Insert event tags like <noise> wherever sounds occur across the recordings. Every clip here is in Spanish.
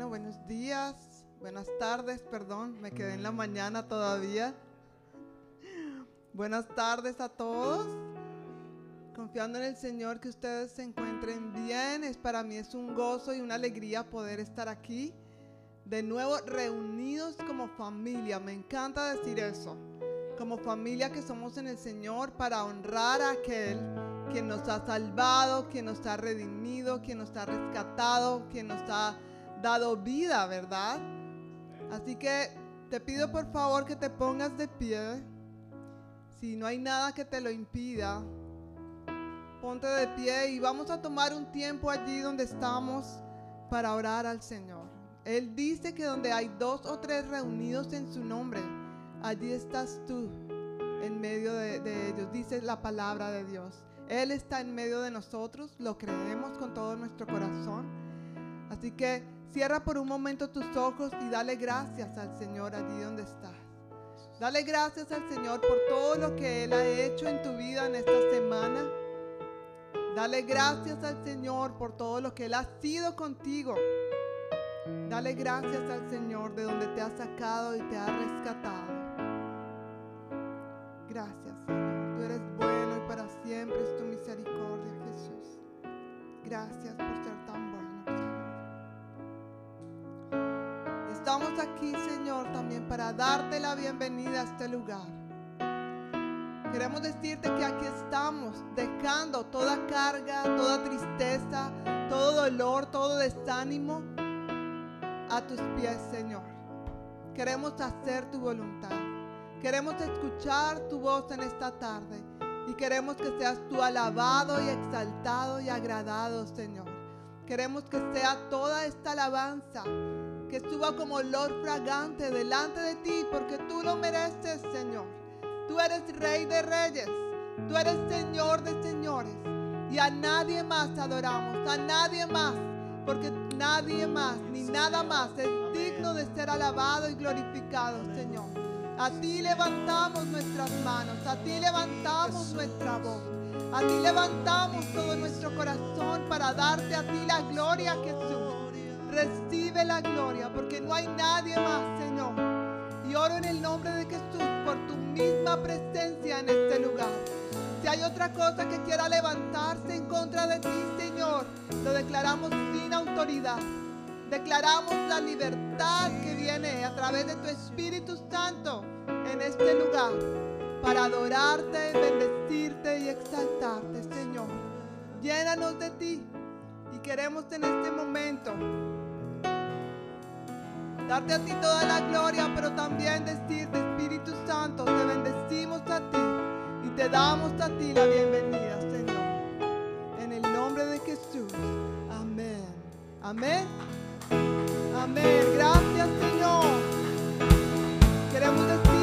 Bueno, buenos días, buenas tardes, perdón, me quedé en la mañana todavía. Buenas tardes a todos. Confiando en el Señor que ustedes se encuentren bien. Es para mí es un gozo y una alegría poder estar aquí de nuevo reunidos como familia. Me encanta decir eso. Como familia que somos en el Señor para honrar a aquel que nos ha salvado, que nos ha redimido, que nos ha rescatado, que nos ha dado vida, ¿verdad? Así que te pido por favor que te pongas de pie. Si no hay nada que te lo impida, ponte de pie y vamos a tomar un tiempo allí donde estamos para orar al Señor. Él dice que donde hay dos o tres reunidos en su nombre, allí estás tú en medio de, de ellos, dice la palabra de Dios. Él está en medio de nosotros, lo creemos con todo nuestro corazón. Así que Cierra por un momento tus ojos y dale gracias al Señor allí donde estás. Dale gracias al Señor por todo lo que Él ha hecho en tu vida en esta semana. Dale gracias al Señor por todo lo que Él ha sido contigo. Dale gracias al Señor de donde te ha sacado y te ha rescatado. Gracias, Señor. Tú eres bueno y para siempre es tu misericordia, Jesús. Gracias por ser aquí, Señor, también para darte la bienvenida a este lugar. Queremos decirte que aquí estamos dejando toda carga, toda tristeza, todo dolor, todo desánimo a tus pies, Señor. Queremos hacer tu voluntad. Queremos escuchar tu voz en esta tarde y queremos que seas tú alabado y exaltado y agradado, Señor. Queremos que sea toda esta alabanza que suba como olor fragante delante de ti, porque tú lo mereces, Señor. Tú eres Rey de Reyes, tú eres Señor de Señores. Y a nadie más adoramos, a nadie más, porque nadie más ni nada más es digno de ser alabado y glorificado, Señor. A ti levantamos nuestras manos, a ti levantamos nuestra voz, a ti levantamos todo nuestro corazón para darte a ti la gloria, Jesús. Recibe la gloria porque no hay nadie más, Señor. Y oro en el nombre de Jesús por tu misma presencia en este lugar. Si hay otra cosa que quiera levantarse en contra de ti, Señor, lo declaramos sin autoridad. Declaramos la libertad que viene a través de tu Espíritu Santo en este lugar para adorarte, bendecirte y exaltarte, Señor. Llénanos de ti y queremos en este momento darte a ti toda la gloria, pero también decirte, Espíritu Santo, te bendecimos a ti y te damos a ti la bienvenida, Señor. En el nombre de Jesús. Amén. Amén. Amén. Gracias, Señor. Queremos decirte,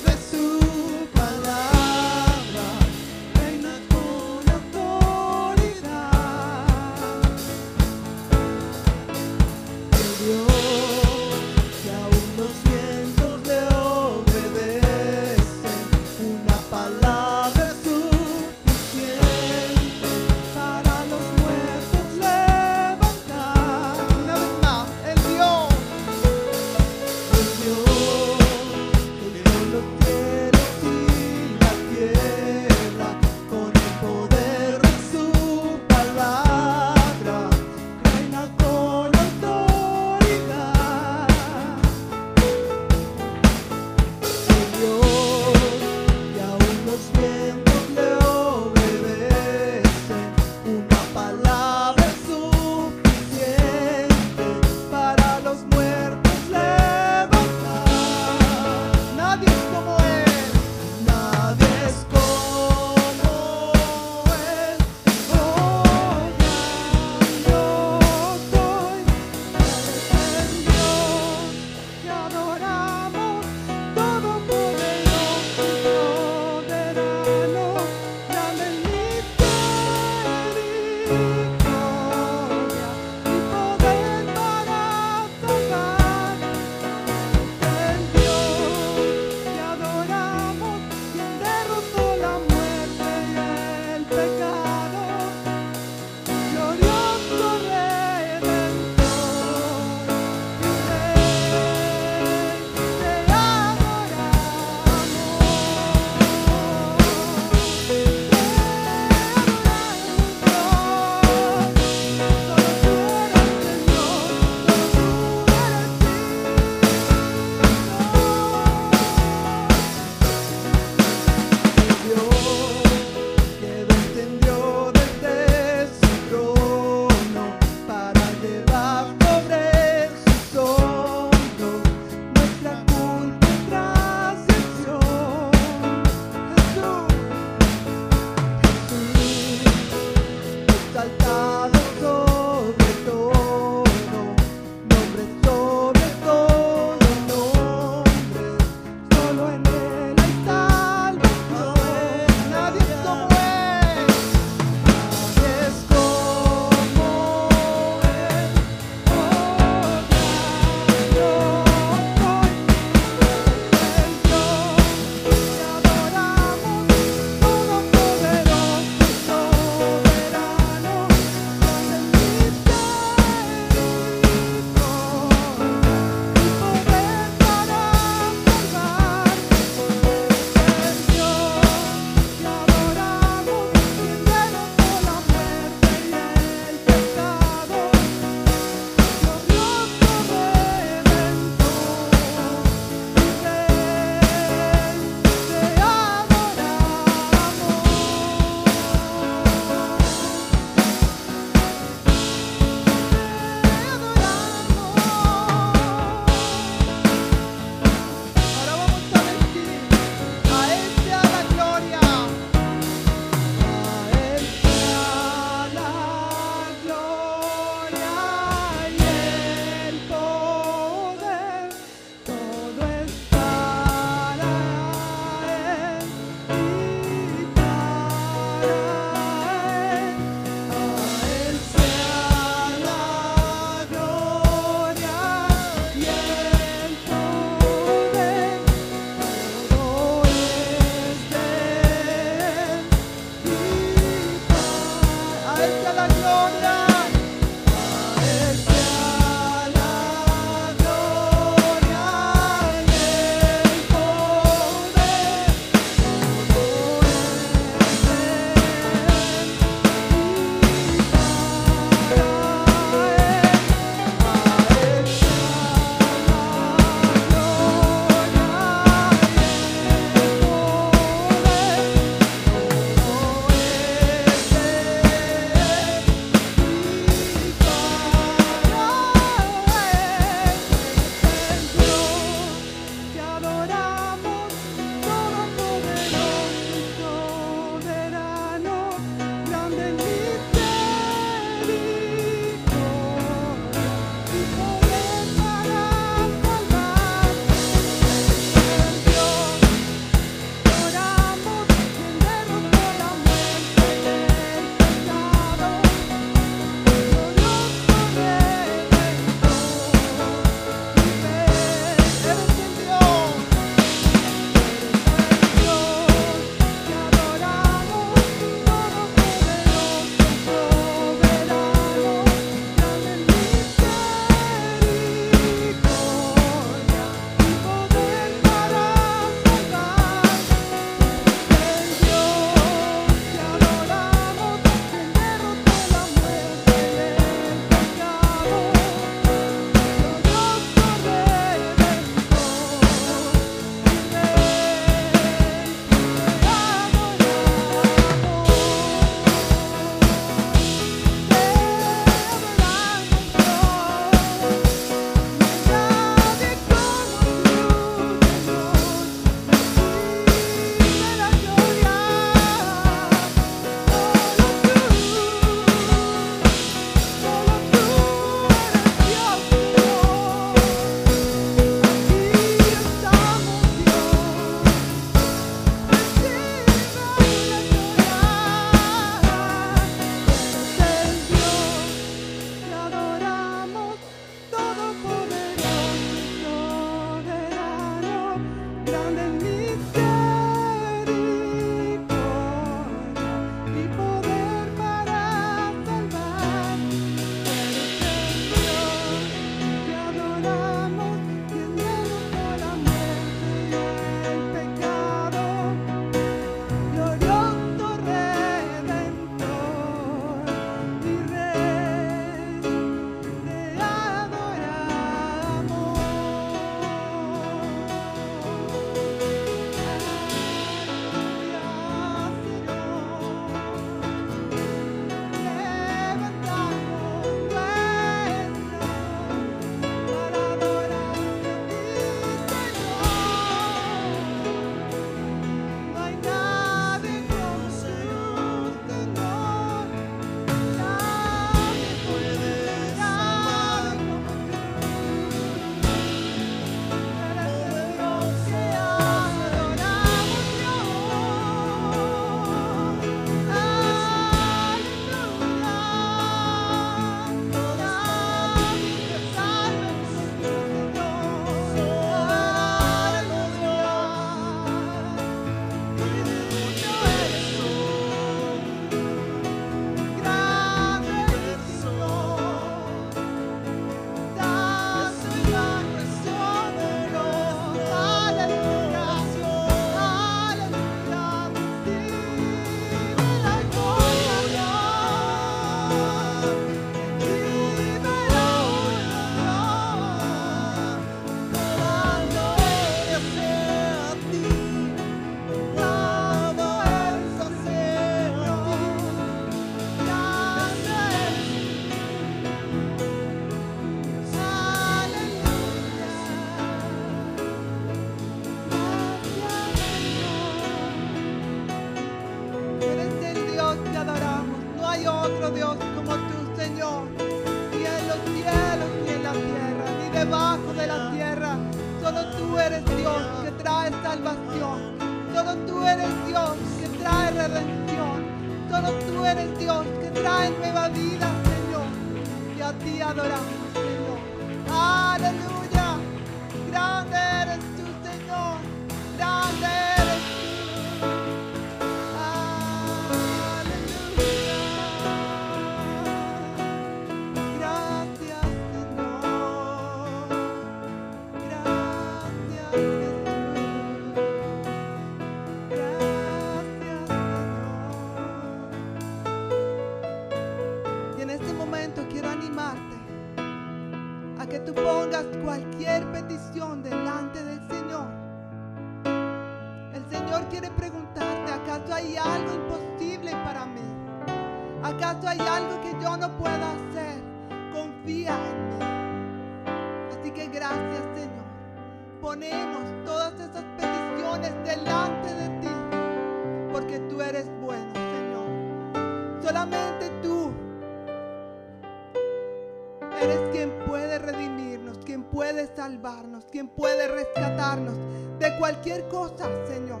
cualquier cosa, Señor.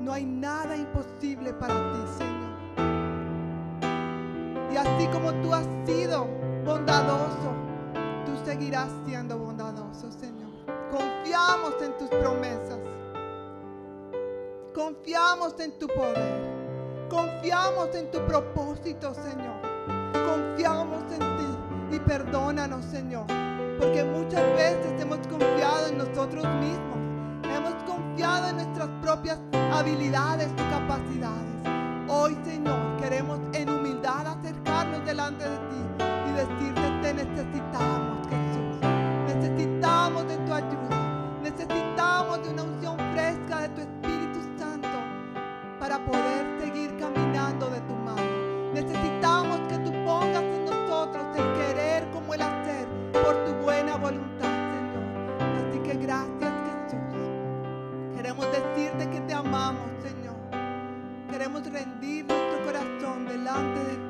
No hay nada imposible para ti, Señor. Y así como tú has sido bondadoso, tú seguirás siendo bondadoso, Señor. Confiamos en tus promesas. Confiamos en tu poder. Confiamos en tu propósito, Señor. Confiamos en ti y perdónanos, Señor. Porque muchas veces hemos confiado en nosotros mismos. Hemos confiado en nuestras propias habilidades o capacidades. Hoy, Señor, queremos en humildad acercarnos delante de ti y decirte, te necesitamos, Jesús. Necesitamos de tu ayuda. Necesitamos de una unción fresca de tu Espíritu Santo para poder Queremos decirte que te amamos, Señor. Queremos rendir nuestro corazón delante de ti,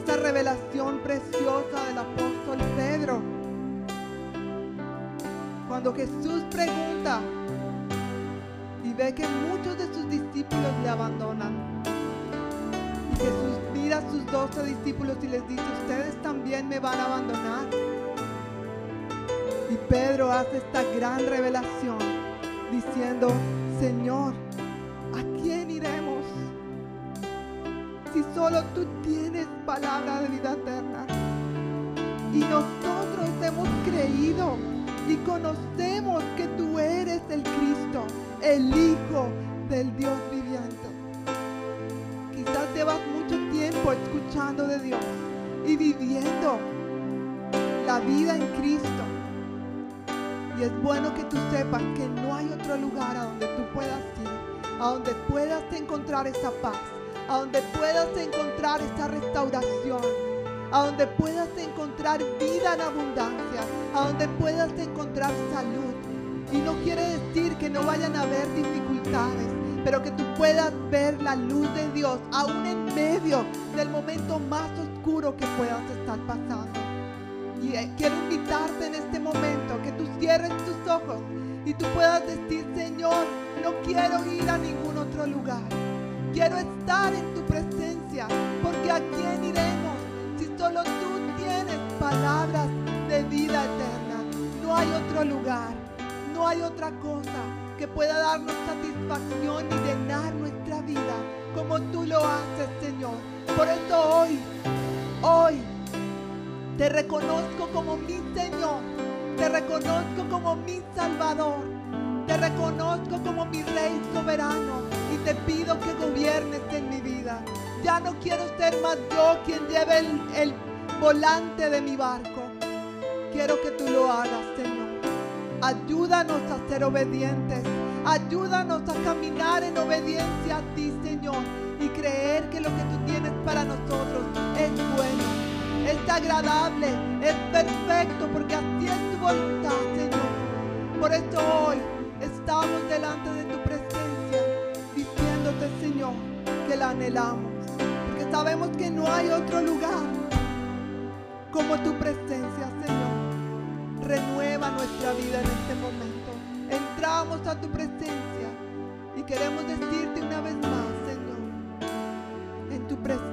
Esta revelación preciosa del apóstol Pedro. Cuando Jesús pregunta y ve que muchos de sus discípulos le abandonan. Y Jesús mira a sus doce discípulos y les dice, ustedes también me van a abandonar. Y Pedro hace esta gran revelación diciendo, Señor, ¿a quién iremos? Si solo tú tienes palabra de vida eterna. Y nosotros hemos creído y conocemos que tú eres el Cristo, el Hijo del Dios viviente. Quizás llevas mucho tiempo escuchando de Dios y viviendo la vida en Cristo. Y es bueno que tú sepas que no hay otro lugar a donde tú puedas ir, a donde puedas encontrar esa paz, a donde puedas encontrar esa restauración, a donde puedas encontrar vida en abundancia, a donde puedas encontrar salud. Y no quiere decir que no vayan a haber dificultades, pero que tú puedas ver la luz de Dios aún en medio del momento más oscuro que puedas estar pasando. Y eh, quiero invitarte en este momento que tú cierres tus ojos y tú puedas decir, Señor, no quiero ir a ningún otro lugar. Quiero estar en tu presencia, porque a quién iremos si solo tú tienes palabras de vida eterna. No hay otro lugar, no hay otra cosa que pueda darnos satisfacción y llenar nuestra vida como tú lo haces, Señor. Por eso hoy, hoy, te reconozco como mi Señor. Te reconozco como mi Salvador. Te reconozco como mi Rey soberano. Y te pido que gobiernes en mi vida. Ya no quiero ser más yo quien lleve el, el volante de mi barco. Quiero que tú lo hagas, Señor. Ayúdanos a ser obedientes. Ayúdanos a caminar en obediencia a ti, Señor. Y creer que lo que tú tienes para nosotros es bueno es agradable, es perfecto, porque así es tu voluntad, Señor. Por eso hoy estamos delante de tu presencia, diciéndote, Señor, que la anhelamos, porque sabemos que no hay otro lugar como tu presencia, Señor. Renueva nuestra vida en este momento. Entramos a tu presencia y queremos decirte una vez más, Señor, en tu presencia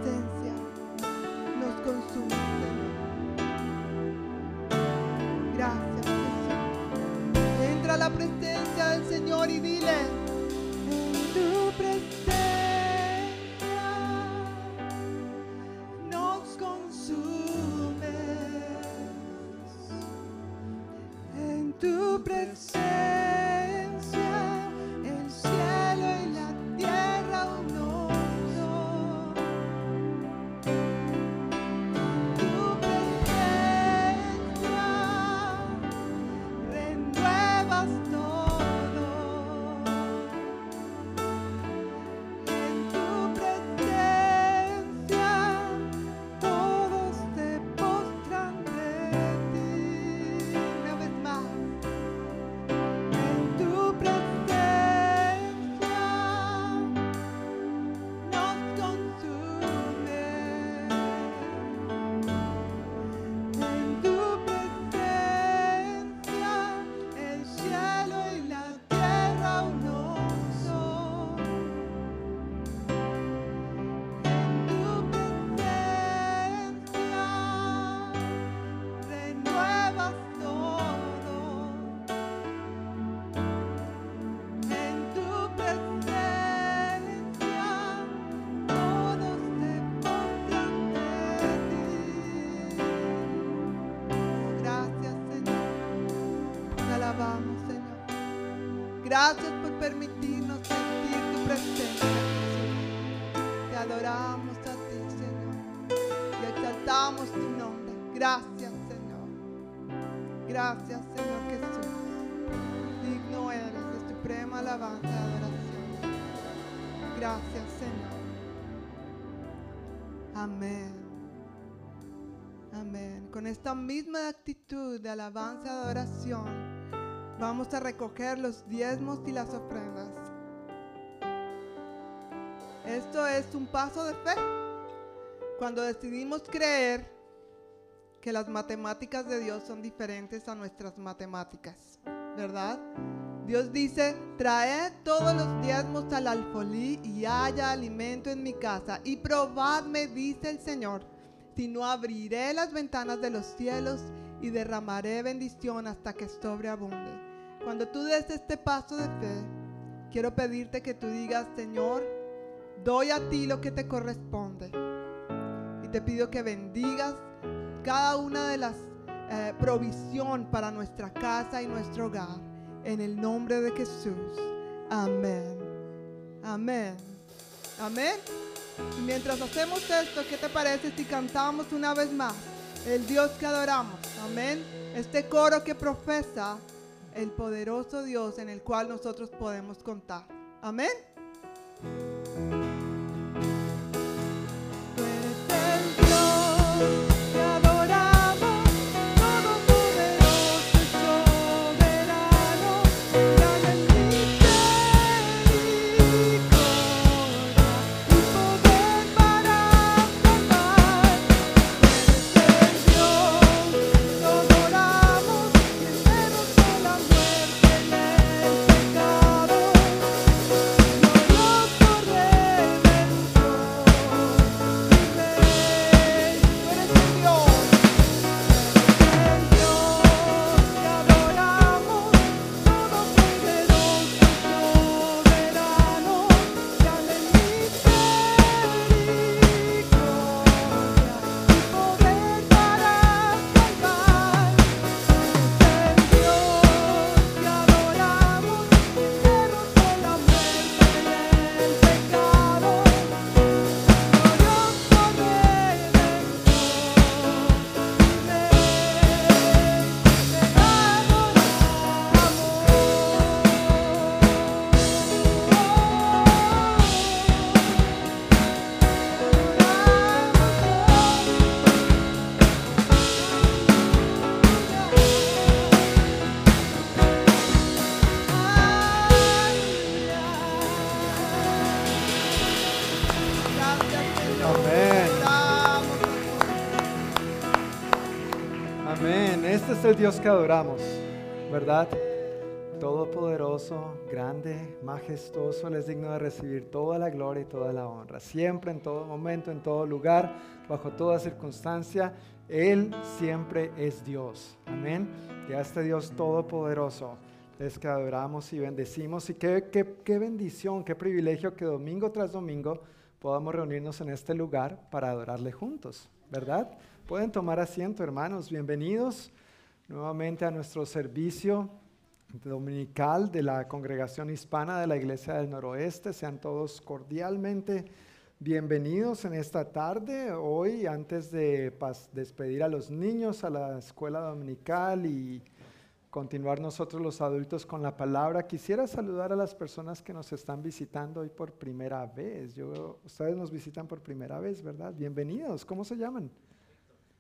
Con esta misma actitud de alabanza y adoración, vamos a recoger los diezmos y las ofrendas. Esto es un paso de fe. Cuando decidimos creer que las matemáticas de Dios son diferentes a nuestras matemáticas, ¿verdad? Dios dice, traed todos los diezmos al alfolí y haya alimento en mi casa. Y probadme, dice el Señor, si no abriré las ventanas de los cielos y derramaré bendición hasta que sobreabunde. Cuando tú des este paso de fe, quiero pedirte que tú digas, Señor, doy a ti lo que te corresponde. Y te pido que bendigas cada una de las eh, provisión para nuestra casa y nuestro hogar en el nombre de Jesús. Amén. Amén. Amén. Mientras hacemos esto, ¿qué te parece si cantamos una vez más? El Dios que adoramos. Amén. Este coro que profesa el poderoso Dios en el cual nosotros podemos contar. Amén. Dios que adoramos, ¿verdad? Todopoderoso, grande, majestuoso, es digno de recibir toda la gloria y toda la honra. Siempre, en todo momento, en todo lugar, bajo toda circunstancia, Él siempre es Dios. Amén. Y a este Dios todopoderoso es que adoramos y bendecimos. Y qué, qué, qué bendición, qué privilegio que domingo tras domingo podamos reunirnos en este lugar para adorarle juntos, ¿verdad? Pueden tomar asiento, hermanos. Bienvenidos nuevamente a nuestro servicio dominical de la congregación hispana de la Iglesia del Noroeste. Sean todos cordialmente bienvenidos en esta tarde. Hoy, antes de despedir a los niños a la escuela dominical y continuar nosotros los adultos con la palabra, quisiera saludar a las personas que nos están visitando hoy por primera vez. Yo, ustedes nos visitan por primera vez, ¿verdad? Bienvenidos. ¿Cómo se llaman?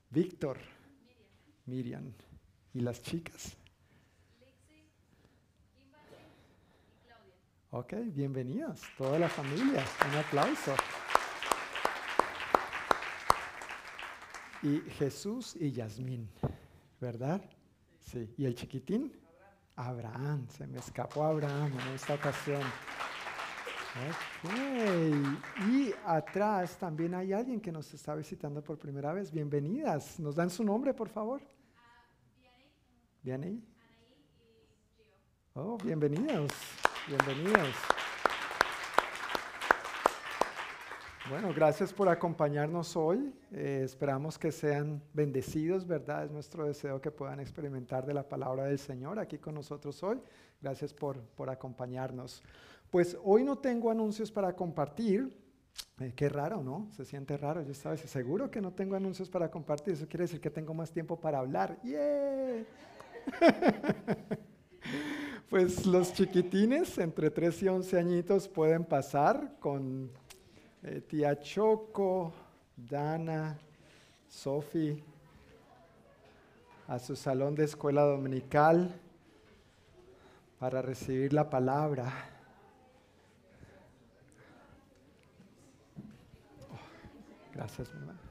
Víctor. Miriam. Miriam. ¿Y las chicas? Ok, bienvenidas, toda la familia. Un aplauso. Y Jesús y Yasmín, ¿verdad? Sí. ¿Y el chiquitín? Abraham. Se me escapó Abraham en esta ocasión. Ok. Y atrás también hay alguien que nos está visitando por primera vez. Bienvenidas. ¿Nos dan su nombre, por favor? ¿Viene ahí? Oh, bienvenidos, bienvenidos. Bueno, gracias por acompañarnos hoy. Eh, esperamos que sean bendecidos, ¿verdad? Es nuestro deseo que puedan experimentar de la palabra del Señor aquí con nosotros hoy. Gracias por, por acompañarnos. Pues hoy no tengo anuncios para compartir. Eh, qué raro, ¿no? Se siente raro. Yo estaba seguro que no tengo anuncios para compartir. Eso quiere decir que tengo más tiempo para hablar. ¡Yeah! <laughs> pues los chiquitines entre 3 y 11 añitos pueden pasar con eh, tía Choco, Dana, Sophie a su salón de escuela dominical para recibir la palabra. Gracias, mi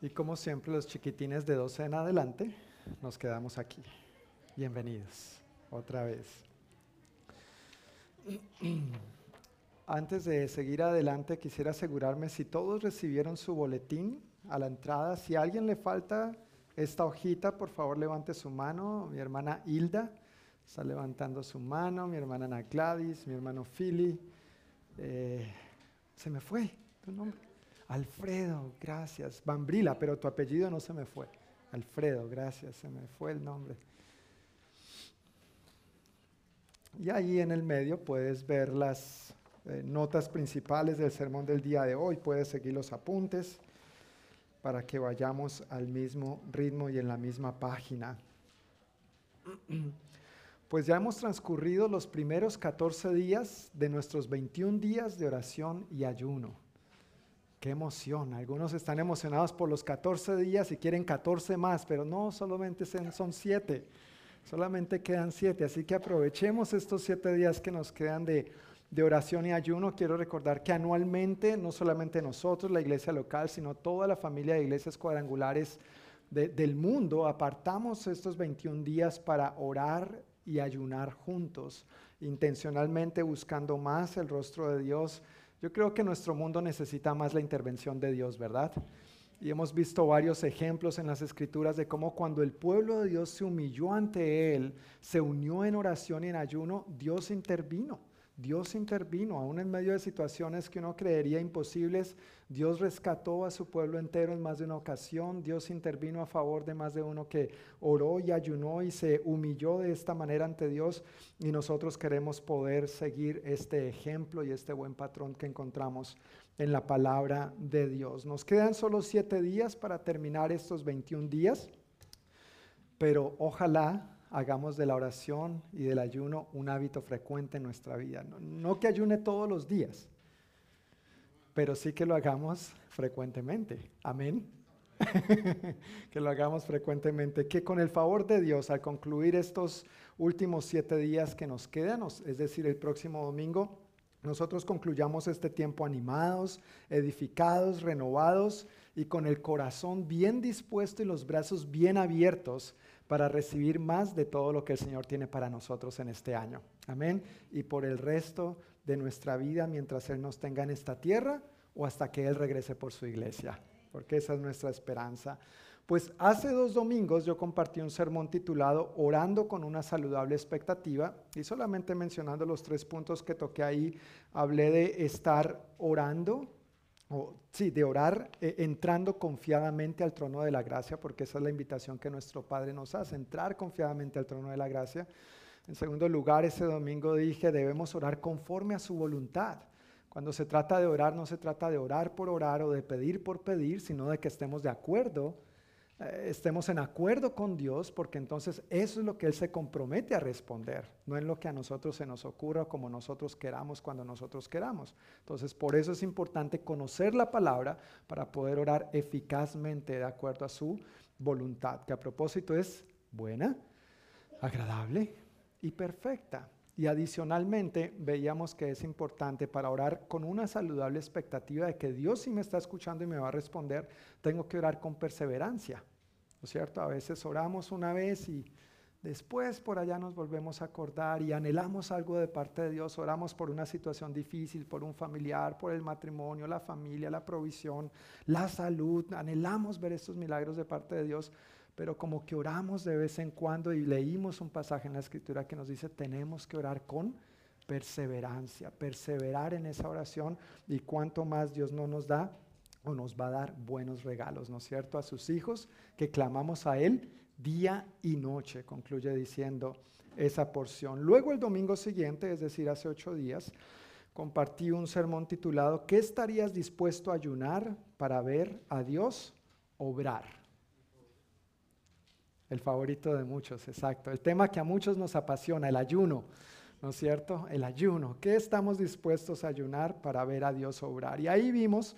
Y como siempre, los chiquitines de 12 en adelante, nos quedamos aquí. Bienvenidos otra vez. Antes de seguir adelante, quisiera asegurarme si todos recibieron su boletín a la entrada. Si a alguien le falta esta hojita, por favor levante su mano. Mi hermana Hilda está levantando su mano, mi hermana Ana Gladys, mi hermano Philly. Eh, se me fue tu nombre. Alfredo, gracias. Bambrila, pero tu apellido no se me fue. Alfredo, gracias, se me fue el nombre. Y ahí en el medio puedes ver las eh, notas principales del sermón del día de hoy, puedes seguir los apuntes para que vayamos al mismo ritmo y en la misma página. <clears throat> Pues ya hemos transcurrido los primeros 14 días de nuestros 21 días de oración y ayuno. Qué emoción. Algunos están emocionados por los 14 días y quieren 14 más, pero no, solamente son 7. Solamente quedan 7. Así que aprovechemos estos 7 días que nos quedan de, oración y ayuno. Quiero recordar que anualmente, no solamente nosotros, la iglesia local, sino toda la familia de iglesias cuadrangulares del mundo, apartamos estos 21 días para orar y ayunar juntos, intencionalmente buscando más el rostro de Dios yo creo que nuestro mundo necesita más la intervención de Dios, ¿verdad? Y hemos visto varios ejemplos en las escrituras de cómo cuando el pueblo de Dios se humilló ante Él, se unió en oración y en ayuno, Dios intervino. Dios intervino, aún en medio de situaciones que uno creería imposibles. Dios rescató a su pueblo entero en más de una ocasión. Dios intervino a favor de más de uno que oró y ayunó y se humilló de esta manera ante Dios. Y nosotros queremos poder seguir este ejemplo y este buen patrón que encontramos en la palabra de Dios. Nos quedan solo siete días para terminar estos 21 días, pero ojalá hagamos de la oración y del ayuno un hábito frecuente en nuestra vida. No, que ayune todos los días, pero sí que lo hagamos frecuentemente. Amén. <laughs> que lo hagamos frecuentemente. Que con el favor de Dios, al concluir estos últimos siete días que nos quedan, es decir, el próximo domingo, nosotros concluyamos este tiempo animados, edificados, renovados y con el corazón bien dispuesto y los brazos bien abiertos para recibir más de todo lo que el Señor tiene para nosotros en este año. Amén. Y por el resto de nuestra vida mientras Él nos tenga en esta tierra o hasta que Él regrese por su iglesia, porque esa es nuestra esperanza. Pues hace dos domingos yo compartí un sermón titulado Orando con una saludable expectativa y solamente mencionando los tres puntos que toqué ahí, hablé de estar orando o sí, de orar eh, entrando confiadamente al trono de la gracia, porque esa es la invitación que nuestro Padre nos hace, entrar confiadamente al trono de la gracia. En segundo lugar, ese domingo dije, debemos orar conforme a su voluntad. Cuando se trata de orar, no se trata de orar por orar o de pedir por pedir, sino de que estemos de acuerdo estemos en acuerdo con Dios, porque entonces eso es lo que Él se compromete a responder, no en lo que a nosotros se nos ocurra como nosotros queramos cuando nosotros queramos. Entonces, por eso es importante conocer la palabra para poder orar eficazmente de acuerdo a su voluntad, que a propósito es buena, agradable y perfecta. Y adicionalmente veíamos que es importante para orar con una saludable expectativa de que Dios si me está escuchando y me va a responder, tengo que orar con perseverancia. ¿No es cierto? A veces oramos una vez y después por allá nos volvemos a acordar y anhelamos algo de parte de Dios, oramos por una situación difícil, por un familiar, por el matrimonio, la familia, la provisión, la salud, anhelamos ver estos milagros de parte de Dios pero como que oramos de vez en cuando y leímos un pasaje en la escritura que nos dice tenemos que orar con perseverancia, perseverar en esa oración y cuanto más Dios no nos da o nos va a dar buenos regalos, ¿no es cierto? A sus hijos que clamamos a Él día y noche, concluye diciendo esa porción. Luego el domingo siguiente, es decir, hace ocho días, compartí un sermón titulado ¿Qué estarías dispuesto a ayunar para ver a Dios obrar? El favorito de muchos, exacto. El tema que a muchos nos apasiona, el ayuno. ¿no es cierto? El ayuno. ¿Qué estamos dispuestos a ayunar para ver a Dios obrar? Y ahí vimos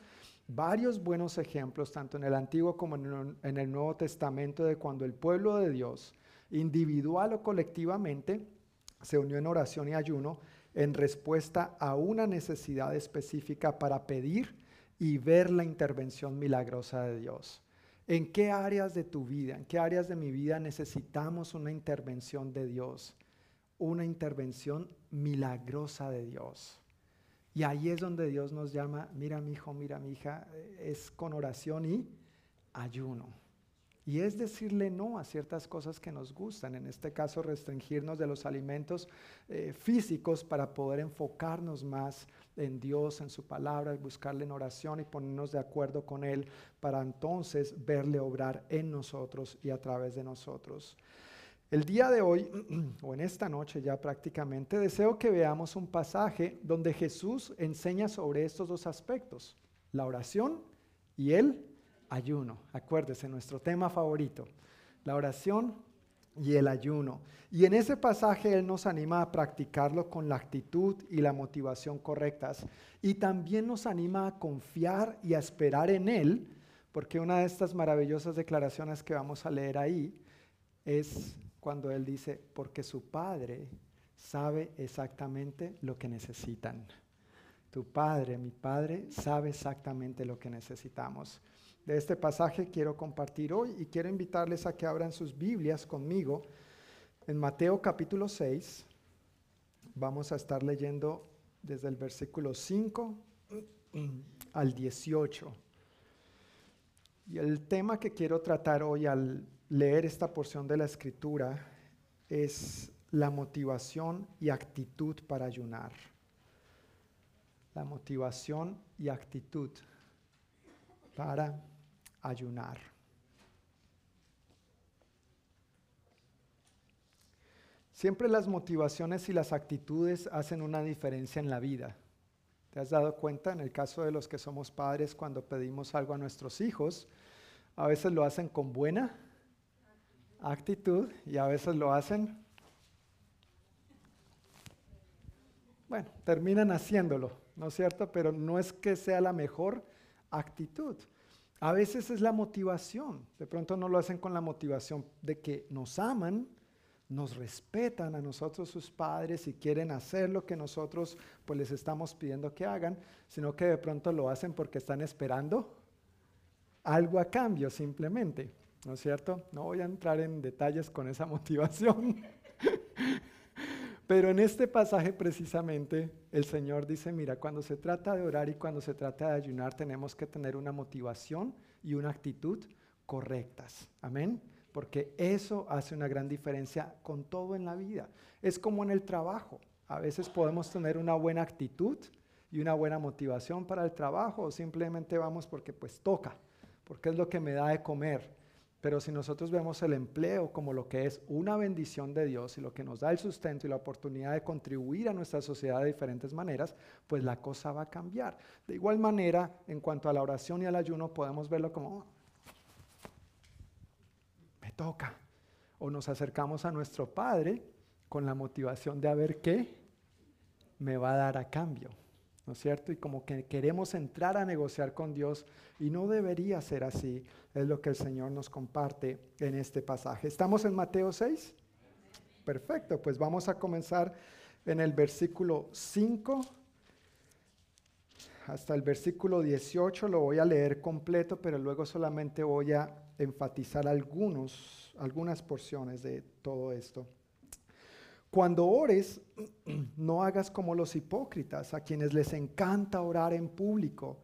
varios buenos ejemplos, tanto en el Antiguo como en el Nuevo Testamento, de cuando el pueblo de Dios, individual o colectivamente, se unió en oración y ayuno en respuesta a una necesidad específica para pedir y ver la intervención milagrosa de Dios. ¿En qué áreas de tu vida, en qué áreas de mi vida necesitamos una intervención de Dios? Una intervención milagrosa de Dios. Y ahí es donde Dios nos llama, mira mi hijo, mira mi hija, es con oración y ayuno. Y es decirle no a ciertas cosas que nos gustan, en este caso restringirnos de los alimentos eh, físicos para poder enfocarnos más en Dios, en su palabra, buscarle en oración y ponernos de acuerdo con Él para entonces verle obrar en nosotros y a través de nosotros. El día de hoy, <clears throat> o en esta noche ya prácticamente, deseo que veamos un pasaje donde Jesús enseña sobre estos dos aspectos, la oración y el ayuno. Acuérdese, nuestro tema favorito, la oración y el ayuno. Y en ese pasaje Él nos anima a practicarlo con la actitud y la motivación correctas. Y también nos anima a confiar y a esperar en Él, porque una de estas maravillosas declaraciones que vamos a leer ahí es cuando Él dice, porque su Padre sabe exactamente lo que necesitan. Tu Padre, mi Padre, sabe exactamente lo que necesitamos de este pasaje quiero compartir hoy y quiero invitarles a que abran sus Biblias conmigo en Mateo capítulo 6. Vamos a estar leyendo desde el versículo 5 al 18. Y el tema que quiero tratar hoy al leer esta porción de la escritura es la motivación y actitud para ayunar. La motivación y actitud para ayunar. Siempre las motivaciones y las actitudes hacen una diferencia en la vida. ¿Te has dado cuenta en el caso de los que somos padres cuando pedimos algo a nuestros hijos? A veces lo hacen con buena actitud y a veces lo hacen, bueno, terminan haciéndolo, ¿no es cierto? Pero no es que sea la mejor actitud. A veces es la motivación. De pronto no lo hacen con la motivación de que nos aman, nos respetan a nosotros sus padres y quieren hacer lo que nosotros pues les estamos pidiendo que hagan, sino que de pronto lo hacen porque están esperando algo a cambio simplemente. ¿No es cierto? No voy a entrar en detalles con esa <laughs> motivación. Pero en este pasaje precisamente el Señor dice, mira, cuando se trata de orar y cuando se trata de ayunar tenemos que tener una motivación y una actitud correctas. Amén. Porque eso hace una gran diferencia con todo en la vida. Es como en el trabajo. A veces podemos tener una buena actitud y una buena motivación para el trabajo o simplemente vamos porque pues toca, porque es lo que me da de comer pero si nosotros vemos el empleo como lo que es una bendición de Dios y lo que nos da el sustento y la oportunidad de contribuir a nuestra sociedad de diferentes maneras, pues la cosa va a cambiar. De igual manera, en cuanto a la oración y al ayuno, podemos verlo como, me toca. O nos acercamos a nuestro Padre con la motivación de a ver qué me va a dar a cambio. ¿No es cierto? Y como que queremos entrar a negociar con Dios y no debería ser así, es lo que el Señor nos comparte en este pasaje. ¿Estamos en Mateo 6? Perfecto, pues vamos a comenzar en el versículo 5 hasta el versículo 18, lo voy a leer completo, pero luego solamente voy a enfatizar algunos, algunas porciones de todo esto. Cuando ores, <clears throat> no hagas como los hipócritas, a quienes les encanta orar en público,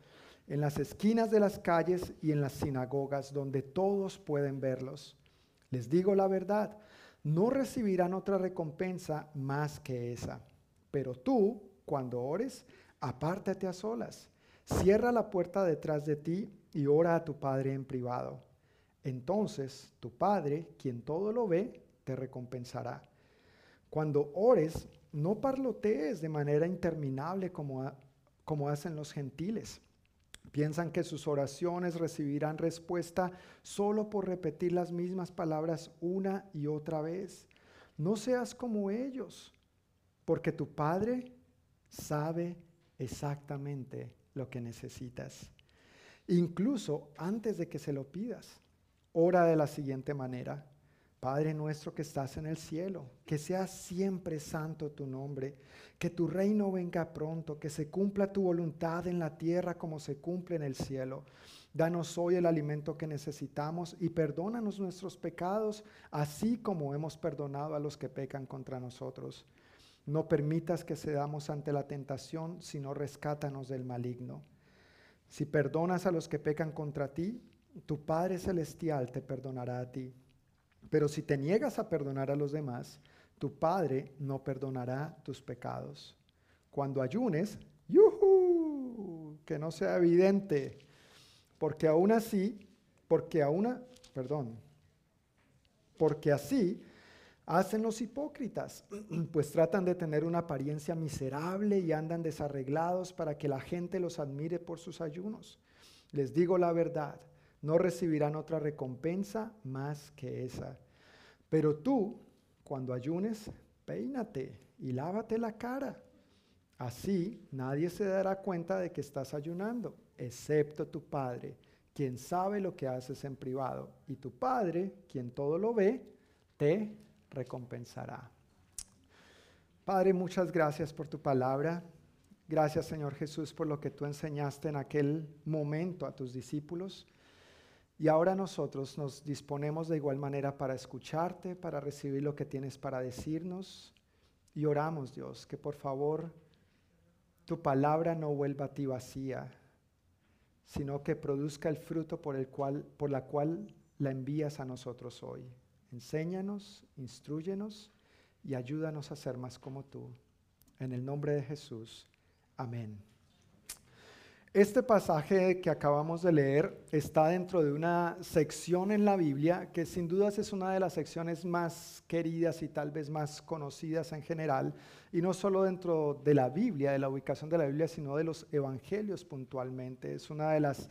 en las esquinas de las calles y en las sinagogas, donde todos pueden verlos. Les digo la verdad, no recibirán otra recompensa más que esa. Pero tú, cuando ores, apártate a solas, cierra la puerta detrás de ti y ora a tu Padre en privado. Entonces tu Padre, quien todo lo ve, te recompensará. Cuando ores, no parlotees de manera interminable como, como hacen los gentiles. Piensan que sus oraciones recibirán respuesta solo por repetir las mismas palabras una y otra vez. No seas como ellos, porque tu Padre sabe exactamente lo que necesitas. Incluso antes de que se lo pidas, ora de la siguiente manera. Padre nuestro que estás en el cielo, que sea siempre santo tu nombre, que tu reino venga pronto, que se cumpla tu voluntad en la tierra como se cumple en el cielo. Danos hoy el alimento que necesitamos y perdónanos nuestros pecados, así como hemos perdonado a los que pecan contra nosotros. No permitas que cedamos ante la tentación, sino rescátanos del maligno. Si perdonas a los que pecan contra ti, tu Padre Celestial te perdonará a ti. Pero si te niegas a perdonar a los demás, tu Padre no perdonará tus pecados. Cuando ayunes, ¡yuhu! que no sea evidente, porque aún así, porque aún, perdón, porque así hacen los hipócritas, <clears throat> pues tratan de tener una apariencia miserable y andan desarreglados para que la gente los admire por sus ayunos. Les digo la verdad, no recibirán otra recompensa más que esa. Pero tú, cuando ayunes, peínate y lávate la cara. Así nadie se dará cuenta de que estás ayunando, excepto tu Padre, quien sabe lo que haces en privado. Y tu Padre, quien todo lo ve, te recompensará. Padre, muchas gracias por tu palabra. Gracias, Señor Jesús, por lo que tú enseñaste en aquel momento a tus discípulos. Y ahora nosotros nos disponemos de igual manera para escucharte, para recibir lo que tienes para decirnos. Y oramos, Dios, que por favor tu palabra no vuelva a ti vacía, sino que produzca el fruto por, el cual, por la cual la envías a nosotros hoy. Enséñanos, instruyenos y ayúdanos a ser más como tú. En el nombre de Jesús. Amén. Este pasaje que acabamos de leer está dentro de una sección en la Biblia que sin dudas es una de las secciones más queridas y tal vez más conocidas en general, y no solo dentro de la Biblia, de la ubicación de la Biblia, sino de los evangelios puntualmente. Es una de las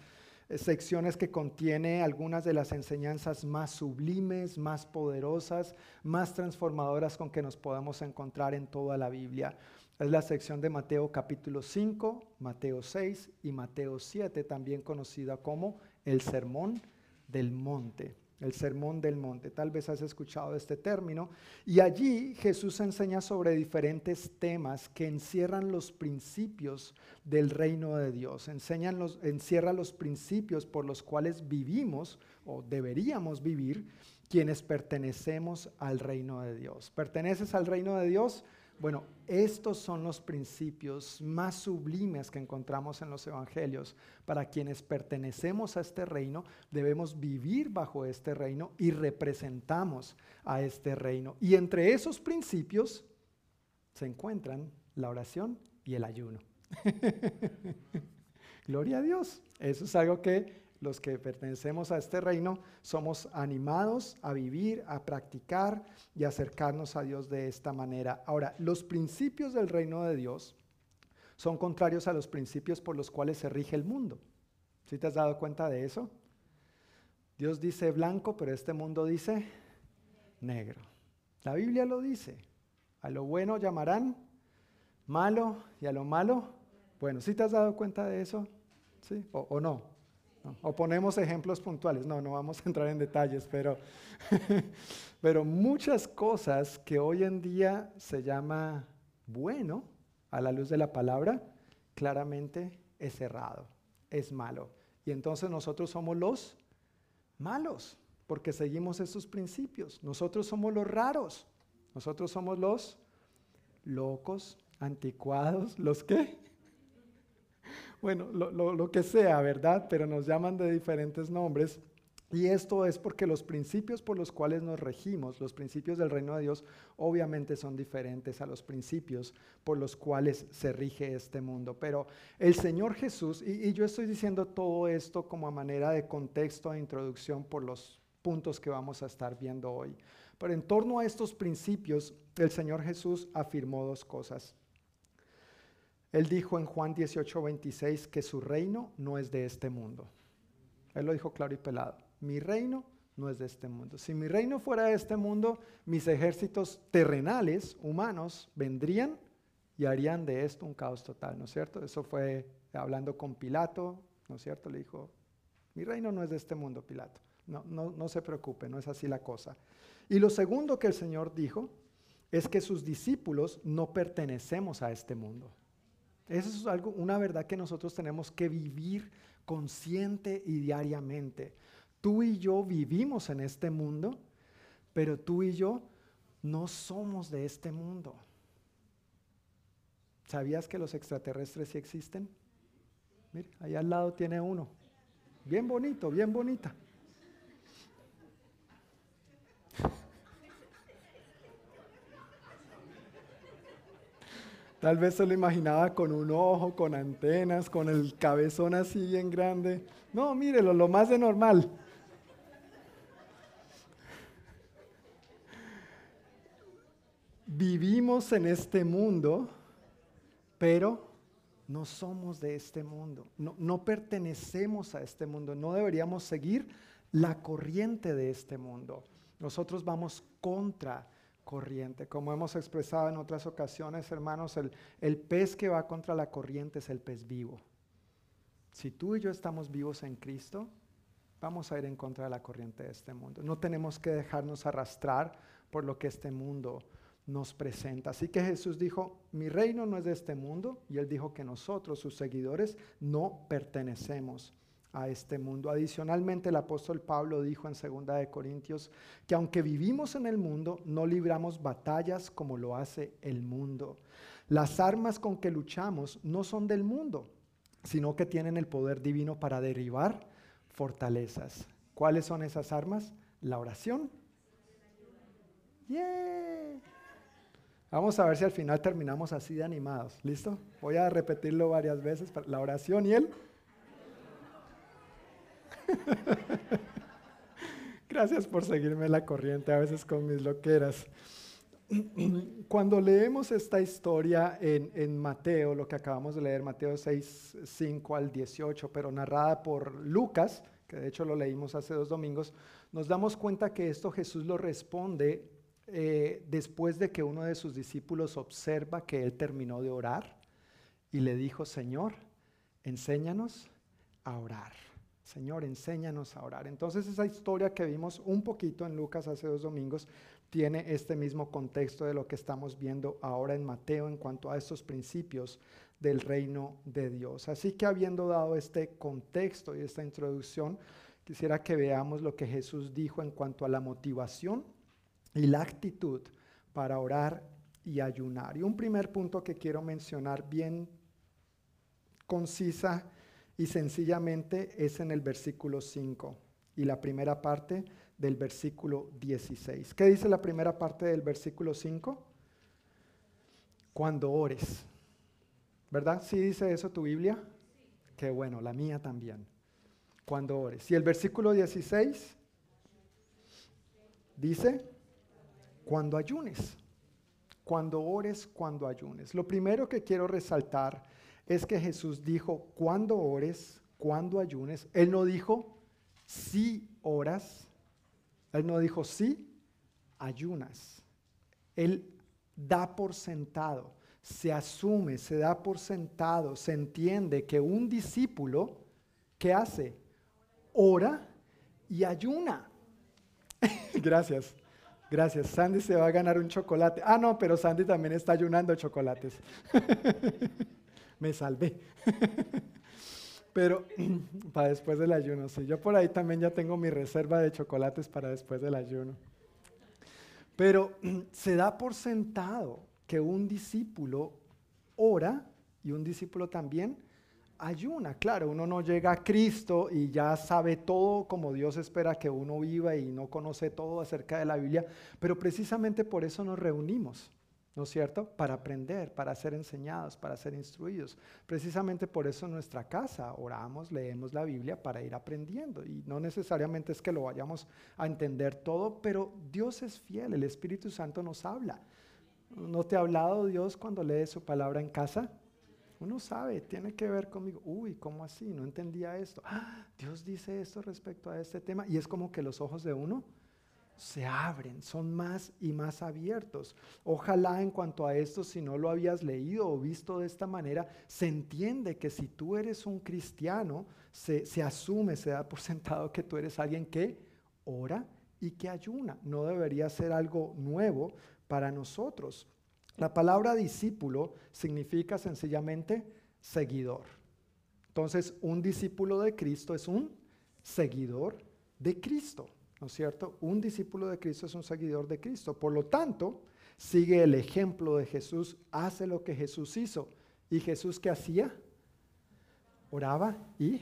eh, secciones que contiene algunas de las enseñanzas más sublimes, más poderosas, más transformadoras con que nos podemos encontrar en toda la Biblia. Es la sección de Mateo capítulo 5, Mateo 6 y Mateo 7, también conocida como el Sermón del Monte el Sermón del Monte. Tal vez has escuchado este término. Y allí Jesús enseña sobre diferentes temas que encierran los principios del reino de Dios. Enseñan los, encierra los principios por los cuales vivimos o deberíamos vivir quienes pertenecemos al reino de Dios. ¿Perteneces al reino de Dios? Bueno, estos son los principios más sublimes que encontramos en los evangelios. Para quienes pertenecemos a este reino, debemos vivir bajo este reino y representamos a este reino. Y entre esos principios se encuentran la oración y el ayuno. <laughs> Gloria a Dios. Eso es algo que los que pertenecemos a este reino, somos animados a vivir, a practicar y acercarnos a Dios de esta manera. Ahora, los principios del reino de Dios son contrarios a los principios por los cuales se rige el mundo. ¿Sí te has dado cuenta de eso? Dios dice blanco, pero este mundo dice negro. La Biblia lo dice. A lo bueno llamarán malo y a lo malo, bueno, ¿sí te has dado cuenta de eso? ¿Sí? ¿O, o no? O ponemos ejemplos puntuales. No, no vamos a entrar en detalles, pero, <laughs> pero muchas cosas que hoy en día se llama bueno a la luz de la palabra, claramente es errado, es malo. Y entonces nosotros somos los malos, porque seguimos esos principios. Nosotros somos los raros, nosotros somos los locos, anticuados, los qué? Bueno, lo, que sea, ¿verdad? Pero nos llaman de diferentes nombres. Y esto es porque los principios por los cuales nos regimos, los principios del reino de Dios, obviamente son diferentes a los principios por los cuales se rige este mundo. Pero el Señor Jesús, y, y yo estoy diciendo todo esto como a manera de contexto e introducción por los puntos que vamos a estar viendo hoy. Pero en torno a estos principios, el Señor Jesús afirmó dos cosas. Él dijo en Juan 18, 26 que su reino no es de este mundo. Él lo dijo claro y pelado. Mi reino no es de este mundo. Si mi reino fuera de este mundo, mis ejércitos terrenales, humanos, vendrían y harían de esto un caos total, ¿no es cierto? Eso fue hablando con Pilato, ¿no es cierto? Le dijo, mi reino no es de este mundo, Pilato. No, no, no se preocupe, no es así la cosa. Y lo segundo que el Señor dijo es que sus discípulos no pertenecemos a este mundo. Eso es algo, una verdad que nosotros tenemos que vivir consciente y diariamente. Tú y yo vivimos en este mundo, pero tú y yo no somos de este mundo. ¿Sabías que los extraterrestres sí existen? Mira, ahí al lado tiene uno. Bien bonito, bien bonita. Tal vez se lo imaginaba con un ojo, con antenas, con el cabezón así bien grande. No, mírelo, lo más de normal. Vivimos en este mundo, pero no somos de este mundo, no, no, pertenecemos a este mundo, no deberíamos seguir la corriente de este mundo. Nosotros vamos contra corriente. Como hemos expresado en otras ocasiones, hermanos, el, pez que va contra la corriente es el pez vivo. Si tú y yo estamos vivos en Cristo, vamos a ir en contra de la corriente de este mundo. No tenemos que dejarnos arrastrar por lo que este mundo nos presenta. Así que Jesús dijo, mi reino no es de este mundo, y él dijo que nosotros, sus seguidores, no pertenecemos a este mundo. Adicionalmente, el apóstol Pablo dijo en 2 de Corintios que aunque vivimos en el mundo, no libramos batallas como lo hace el mundo. Las armas con que luchamos no son del mundo, sino que tienen el poder divino para derribar fortalezas. ¿Cuáles son esas armas? La oración. Yeah. Vamos a ver si al final terminamos así de animados. ¿Listo? Voy a repetirlo varias veces. La oración y el... <laughs> Gracias por seguirme la corriente a veces con mis loqueras. <clears throat> Cuando leemos esta historia en, en, Mateo, lo que acabamos de leer, Mateo 6, 5 al 18, pero narrada por Lucas, que de hecho lo leímos hace dos domingos, nos damos cuenta que esto Jesús lo responde eh, después de que uno de sus discípulos observa que él terminó de orar y le dijo, Señor, enséñanos a orar. Señor, enséñanos a orar. Entonces esa historia que vimos un poquito en Lucas hace dos domingos tiene este mismo contexto de lo que estamos viendo ahora en Mateo en cuanto a estos principios del reino de Dios. Así que habiendo dado este contexto y esta introducción, quisiera que veamos lo que Jesús dijo en cuanto a la motivación y la actitud para orar y ayunar. Y un primer punto que quiero mencionar bien concisa y sencillamente es en el versículo 5 y la primera parte del versículo 16. ¿Qué dice la primera parte del versículo 5? Cuando ores. ¿Verdad? ¿Sí dice eso tu Biblia? Qué bueno, la mía también. Cuando ores. Y el versículo 16 dice, cuando ayunes. Cuando ores, cuando ayunes. Lo primero que quiero resaltar es que Jesús dijo, cuando ores, cuando ayunes. Él no dijo, si oras. Él no dijo, si ayunas. Él da por sentado, se asume, se da por sentado, se entiende que un discípulo, ¿qué hace? Ora y ayuna. <laughs> Gracias. Gracias. Sandy se va a ganar un chocolate. Ah, no, pero Sandy también está ayunando chocolates. <laughs> Me salvé. <laughs> pero <clears throat> para después del ayuno, sí. Yo por ahí también ya tengo mi reserva de chocolates para después del ayuno. Pero <clears throat> se da por sentado que un discípulo ora y un discípulo también ayuna. Claro, uno no llega a Cristo y ya sabe todo como Dios espera que uno viva y no conoce todo acerca de la Biblia, pero precisamente por eso nos reunimos, ¿no es cierto? Para aprender, para ser enseñados, para ser instruidos. Precisamente por eso en nuestra casa oramos, leemos la Biblia para ir aprendiendo y no necesariamente es que lo vayamos a entender todo, pero Dios es fiel, el Espíritu Santo nos habla. ¿No te ha hablado Dios cuando lees su palabra en casa? Uno sabe, tiene que ver conmigo. Uy, ¿cómo así? No entendía esto. ¡Ah! Dios dice esto respecto a este tema. Y es como que los ojos de uno se abren, son más y más abiertos. Ojalá en cuanto a esto, si no lo habías leído o visto de esta manera, se entiende que si tú eres un cristiano, se, asume, se da por <laughs> sentado que tú eres alguien que ora y que ayuna. No debería ser algo nuevo para nosotros. La palabra discípulo significa sencillamente seguidor. Entonces, un discípulo de Cristo es un seguidor de Cristo. ¿No es cierto? Un discípulo de Cristo es un seguidor de Cristo. Por lo tanto, sigue el ejemplo de Jesús, hace lo que Jesús hizo. ¿Y Jesús qué hacía? Oraba y...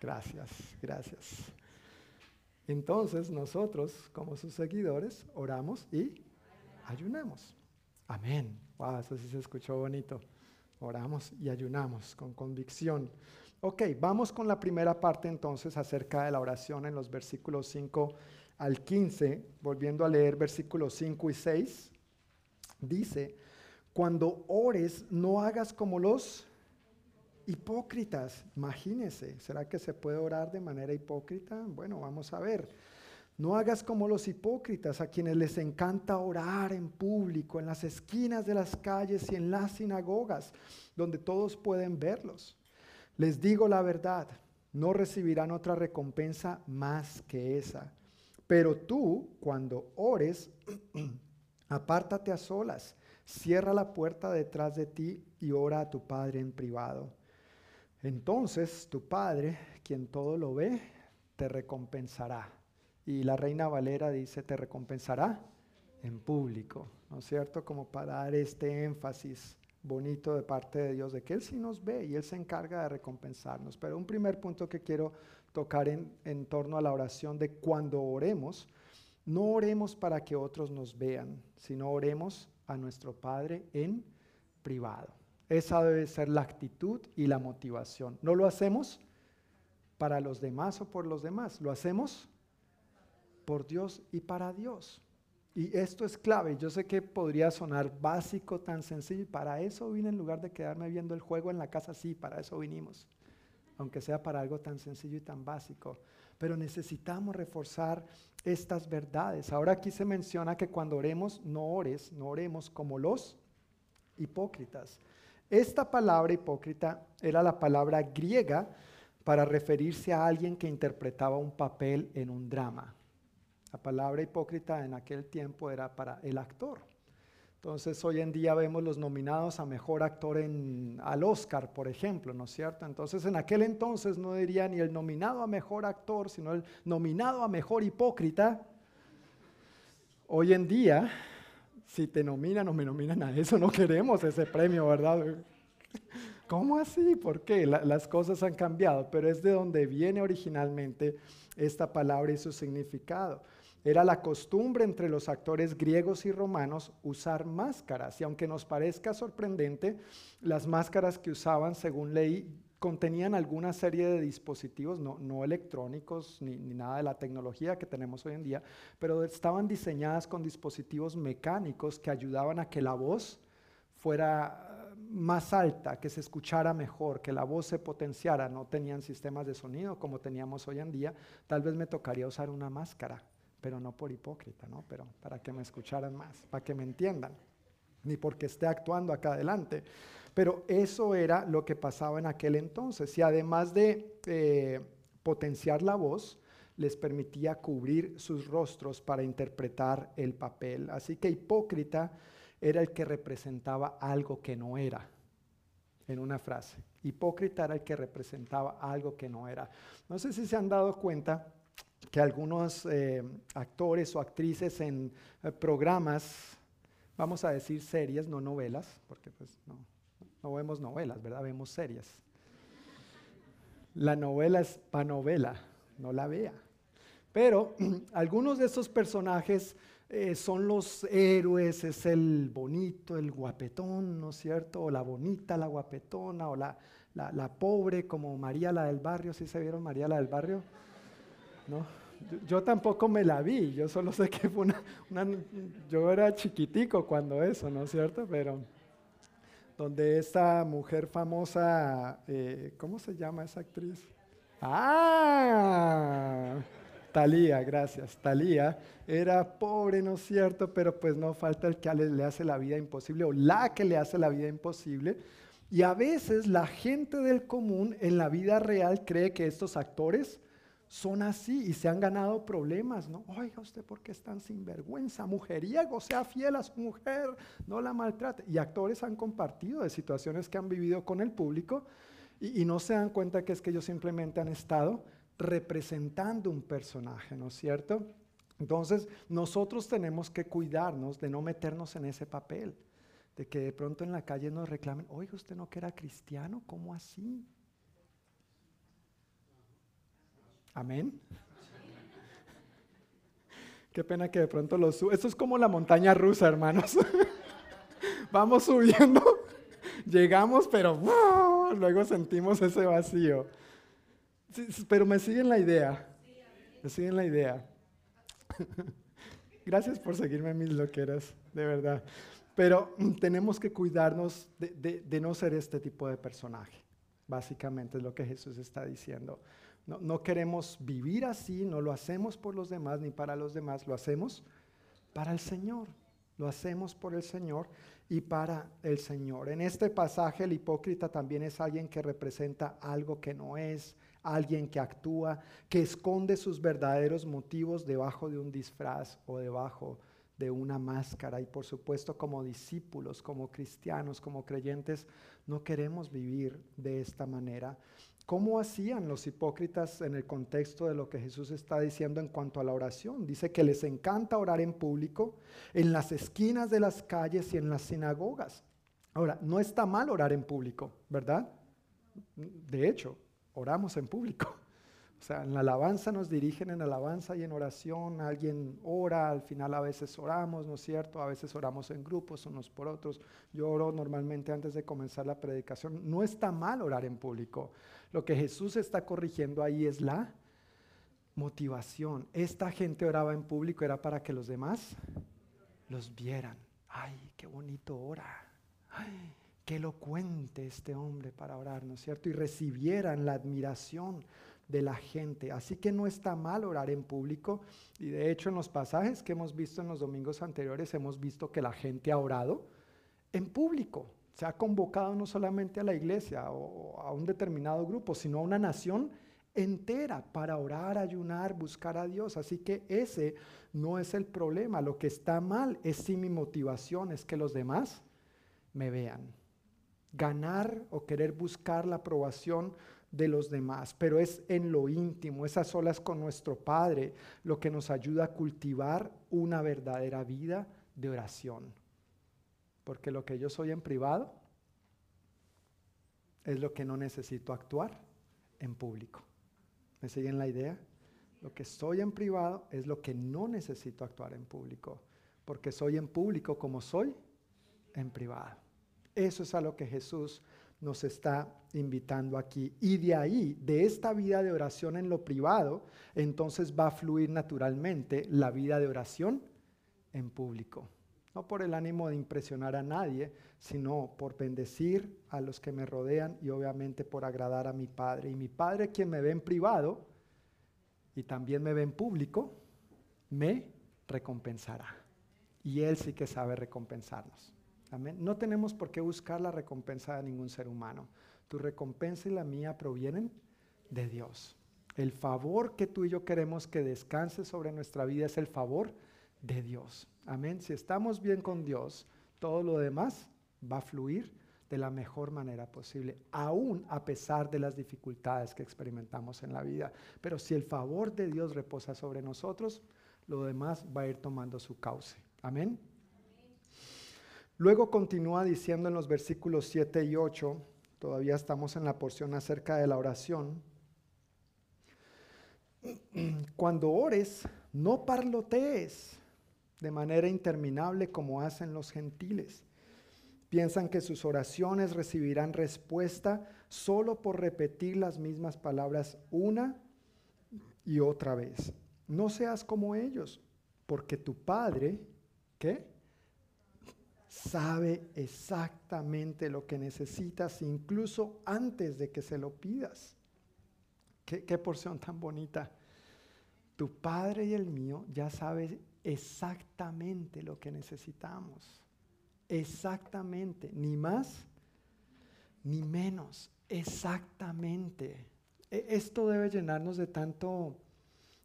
Gracias, gracias. Entonces nosotros, como sus seguidores, oramos y ayunamos. Amén. Wow, eso sí se escuchó bonito. Oramos y ayunamos con convicción. Ok, vamos con la primera parte entonces acerca de la oración en los versículos 5 al 15, volviendo a leer versículos 5 y 6. Dice, cuando ores, no hagas como los hipócritas. Imagínese, ¿será que se puede orar de manera hipócrita? Bueno, vamos a ver. No hagas como los hipócritas, a quienes les encanta orar en público, en las esquinas de las calles y en las sinagogas, donde todos pueden verlos. Les digo la verdad, no recibirán otra recompensa más que esa. Pero tú, cuando ores, <clears throat> apártate a solas, cierra la puerta detrás de ti y ora a tu Padre en privado. Entonces tu Padre, quien todo lo ve, te recompensará. Y la Reina Valera dice, te recompensará en público, ¿no es cierto? Como para dar este énfasis bonito de parte de Dios, de que Él sí nos ve y Él se encarga de recompensarnos. Pero un primer punto que quiero tocar en, en torno a la oración de cuando oremos, no oremos para que otros nos vean, sino oremos a nuestro Padre en privado. Esa debe ser la actitud y la motivación. No lo hacemos para los demás o por los demás, lo hacemos por Dios y para Dios. Y esto es clave. Yo sé que podría sonar básico, tan sencillo. Para eso vine en lugar de quedarme viendo el juego en la casa. Sí, para eso vinimos. Aunque sea para algo tan sencillo y tan básico. Pero necesitamos reforzar estas verdades. Ahora aquí se menciona que cuando oremos, no ores, no oremos como los hipócritas. Esta palabra hipócrita era la palabra griega para referirse a alguien que interpretaba un papel en un drama. La palabra hipócrita en aquel tiempo era para el actor. Entonces hoy en día vemos los nominados a mejor actor en, al Oscar, por ejemplo, ¿no es cierto? Entonces en aquel entonces no diría ni el nominado a mejor actor, sino el nominado a mejor hipócrita. Hoy en día, si te nominan o me nominan a eso, no queremos ese premio, ¿verdad? ¿Cómo así? ¿Por qué? las cosas han cambiado, pero es de donde viene originalmente esta palabra y su significado. Era la costumbre entre los actores griegos y romanos usar máscaras y aunque nos parezca sorprendente, las máscaras que usaban, según ley, contenían alguna serie de dispositivos, no, electrónicos ni, ni, nada de la tecnología que tenemos hoy en día, pero estaban diseñadas con dispositivos mecánicos que ayudaban a que la voz fuera más alta, que se escuchara mejor, que la voz se potenciara. No tenían sistemas de sonido como teníamos hoy en día. Tal vez me tocaría usar una máscara pero no por hipócrita, ¿no? Pero para que me escucharan más, para que me entiendan, ni porque esté actuando acá adelante. Pero eso era lo que pasaba en aquel entonces. Y además de eh, potenciar la voz, les permitía cubrir sus rostros para interpretar el papel. Así que hipócrita era el que representaba algo que no era, en una frase. Hipócrita era el que representaba algo que no era. No sé si se han dado cuenta que algunos eh, actores o actrices en eh, programas, vamos a decir series, no novelas, porque pues no, vemos novelas, ¿verdad? Vemos series. La novela es pa' novela, no la vea. Pero <clears throat> algunos de estos personajes eh, son los héroes, es el bonito, el guapetón, ¿no es cierto? O la bonita, la guapetona, o la, la, la pobre como María la del barrio, ¿sí se vieron María la del barrio? ¿No? Yo tampoco me la vi, yo solo sé que fue una, yo era chiquitico cuando eso, ¿no es cierto? Pero donde esta mujer famosa, eh, ¿cómo se llama esa actriz? Ah, Talía, gracias. Talía era pobre, ¿no es cierto? Pero pues no falta el que le hace la vida imposible o la que le hace la vida imposible. Y a veces la gente del común en la vida real cree que estos actores son así y se han ganado problemas, ¿no? Oiga usted, ¿por qué es tan sinvergüenza? Mujeriego, sea fiel a su mujer, no la maltrate. Y actores han compartido de situaciones que han vivido con el público y, no se dan cuenta que es que ellos simplemente han estado representando un personaje, ¿no es cierto? Entonces, nosotros tenemos que cuidarnos de no meternos en ese papel, de que de pronto en la calle nos reclamen, oiga, usted no era cristiano, ¿cómo así? Amén. <laughs> Qué pena que de pronto lo suba. Esto es como la montaña rusa, hermanos. <laughs> Vamos subiendo, <laughs> llegamos, pero luego sentimos ese vacío. pero me siguen la idea. Me siguen la idea. Gracias por seguirme mis loqueras, de verdad. Pero tenemos que cuidarnos de no ser este tipo de personaje. Básicamente es lo que Jesús está diciendo. No, queremos vivir así, no lo hacemos por los demás ni para los demás, lo hacemos para el Señor. Lo hacemos por el Señor y para el Señor. En este pasaje el hipócrita también es alguien que representa algo que no es, alguien que actúa, que esconde sus verdaderos motivos debajo de un disfraz o debajo de una máscara. Y por supuesto como discípulos, como cristianos, como creyentes, no queremos vivir de esta manera. ¿Cómo hacían los hipócritas en el contexto de lo que Jesús está diciendo en cuanto a la oración? Dice que les encanta orar en público, en las esquinas de las calles y en las sinagogas. Ahora, no está mal orar en público, ¿verdad? De hecho, oramos en público. <laughs> O sea, en la alabanza nos dirigen en alabanza y en oración, alguien ora, al final a veces oramos, ¿no es cierto? A veces oramos en grupos unos por otros. Yo oro normalmente antes de comenzar la predicación. No está mal orar en público. Lo que Jesús está corrigiendo ahí es la motivación. Esta gente oraba en público era para que los demás los vieran. Ay, qué bonito ora. Ay, qué elocuente este hombre para orar, ¿no es cierto? Y recibieran la admiración de la gente. Así que no está mal orar en público. Y de hecho en los pasajes que hemos visto en los domingos anteriores hemos visto que la gente ha orado en público. Se ha convocado no solamente a la iglesia o a un determinado grupo, sino a una nación entera para orar, ayunar, buscar a Dios. Así que ese no es el problema. Lo que está mal es si mi motivación es que los demás me vean. Ganar o querer buscar la aprobación de los demás, pero es en lo íntimo, esas solas con nuestro Padre, lo que nos ayuda a cultivar una verdadera vida de oración. Porque lo que yo soy en privado es lo que no necesito actuar en público. ¿Me siguen la idea? Lo que soy en privado es lo que no necesito actuar en público, porque soy en público como soy en privado. Eso es a lo que Jesús nos está invitando aquí. Y de ahí, de esta vida de oración en lo privado, entonces va a fluir naturalmente la vida de oración en público. No por el ánimo de impresionar a nadie, sino por bendecir a los que me rodean y obviamente por agradar a mi Padre. Y mi Padre, quien me ve en privado y también me ve en público, me recompensará. Y Él sí que sabe recompensarnos. No tenemos por qué buscar la recompensa de ningún ser humano. Tu recompensa y la mía provienen de Dios. El favor que tú y yo queremos que descanse sobre nuestra vida es el favor de Dios. Amén. Si estamos bien con Dios, todo lo demás va a fluir de la mejor manera posible, aún a pesar de las dificultades que experimentamos en la vida. Pero si el favor de Dios reposa sobre nosotros, lo demás va a ir tomando su cauce. Amén. Luego continúa diciendo en los versículos 7 y 8, todavía estamos en la porción acerca de la oración. <clears throat> Cuando ores, no parlotees de manera interminable como hacen los gentiles. Piensan que sus oraciones recibirán respuesta solo por repetir las mismas palabras una y otra vez. no seas como ellos, porque tu Padre, ¿qué? Sabe exactamente lo que necesitas, incluso antes de que se lo pidas. Qué, qué porción tan bonita. Tu Padre y el mío ya sabe exactamente lo que necesitamos. Exactamente, ni más ni menos, exactamente. E, esto debe llenarnos de tanto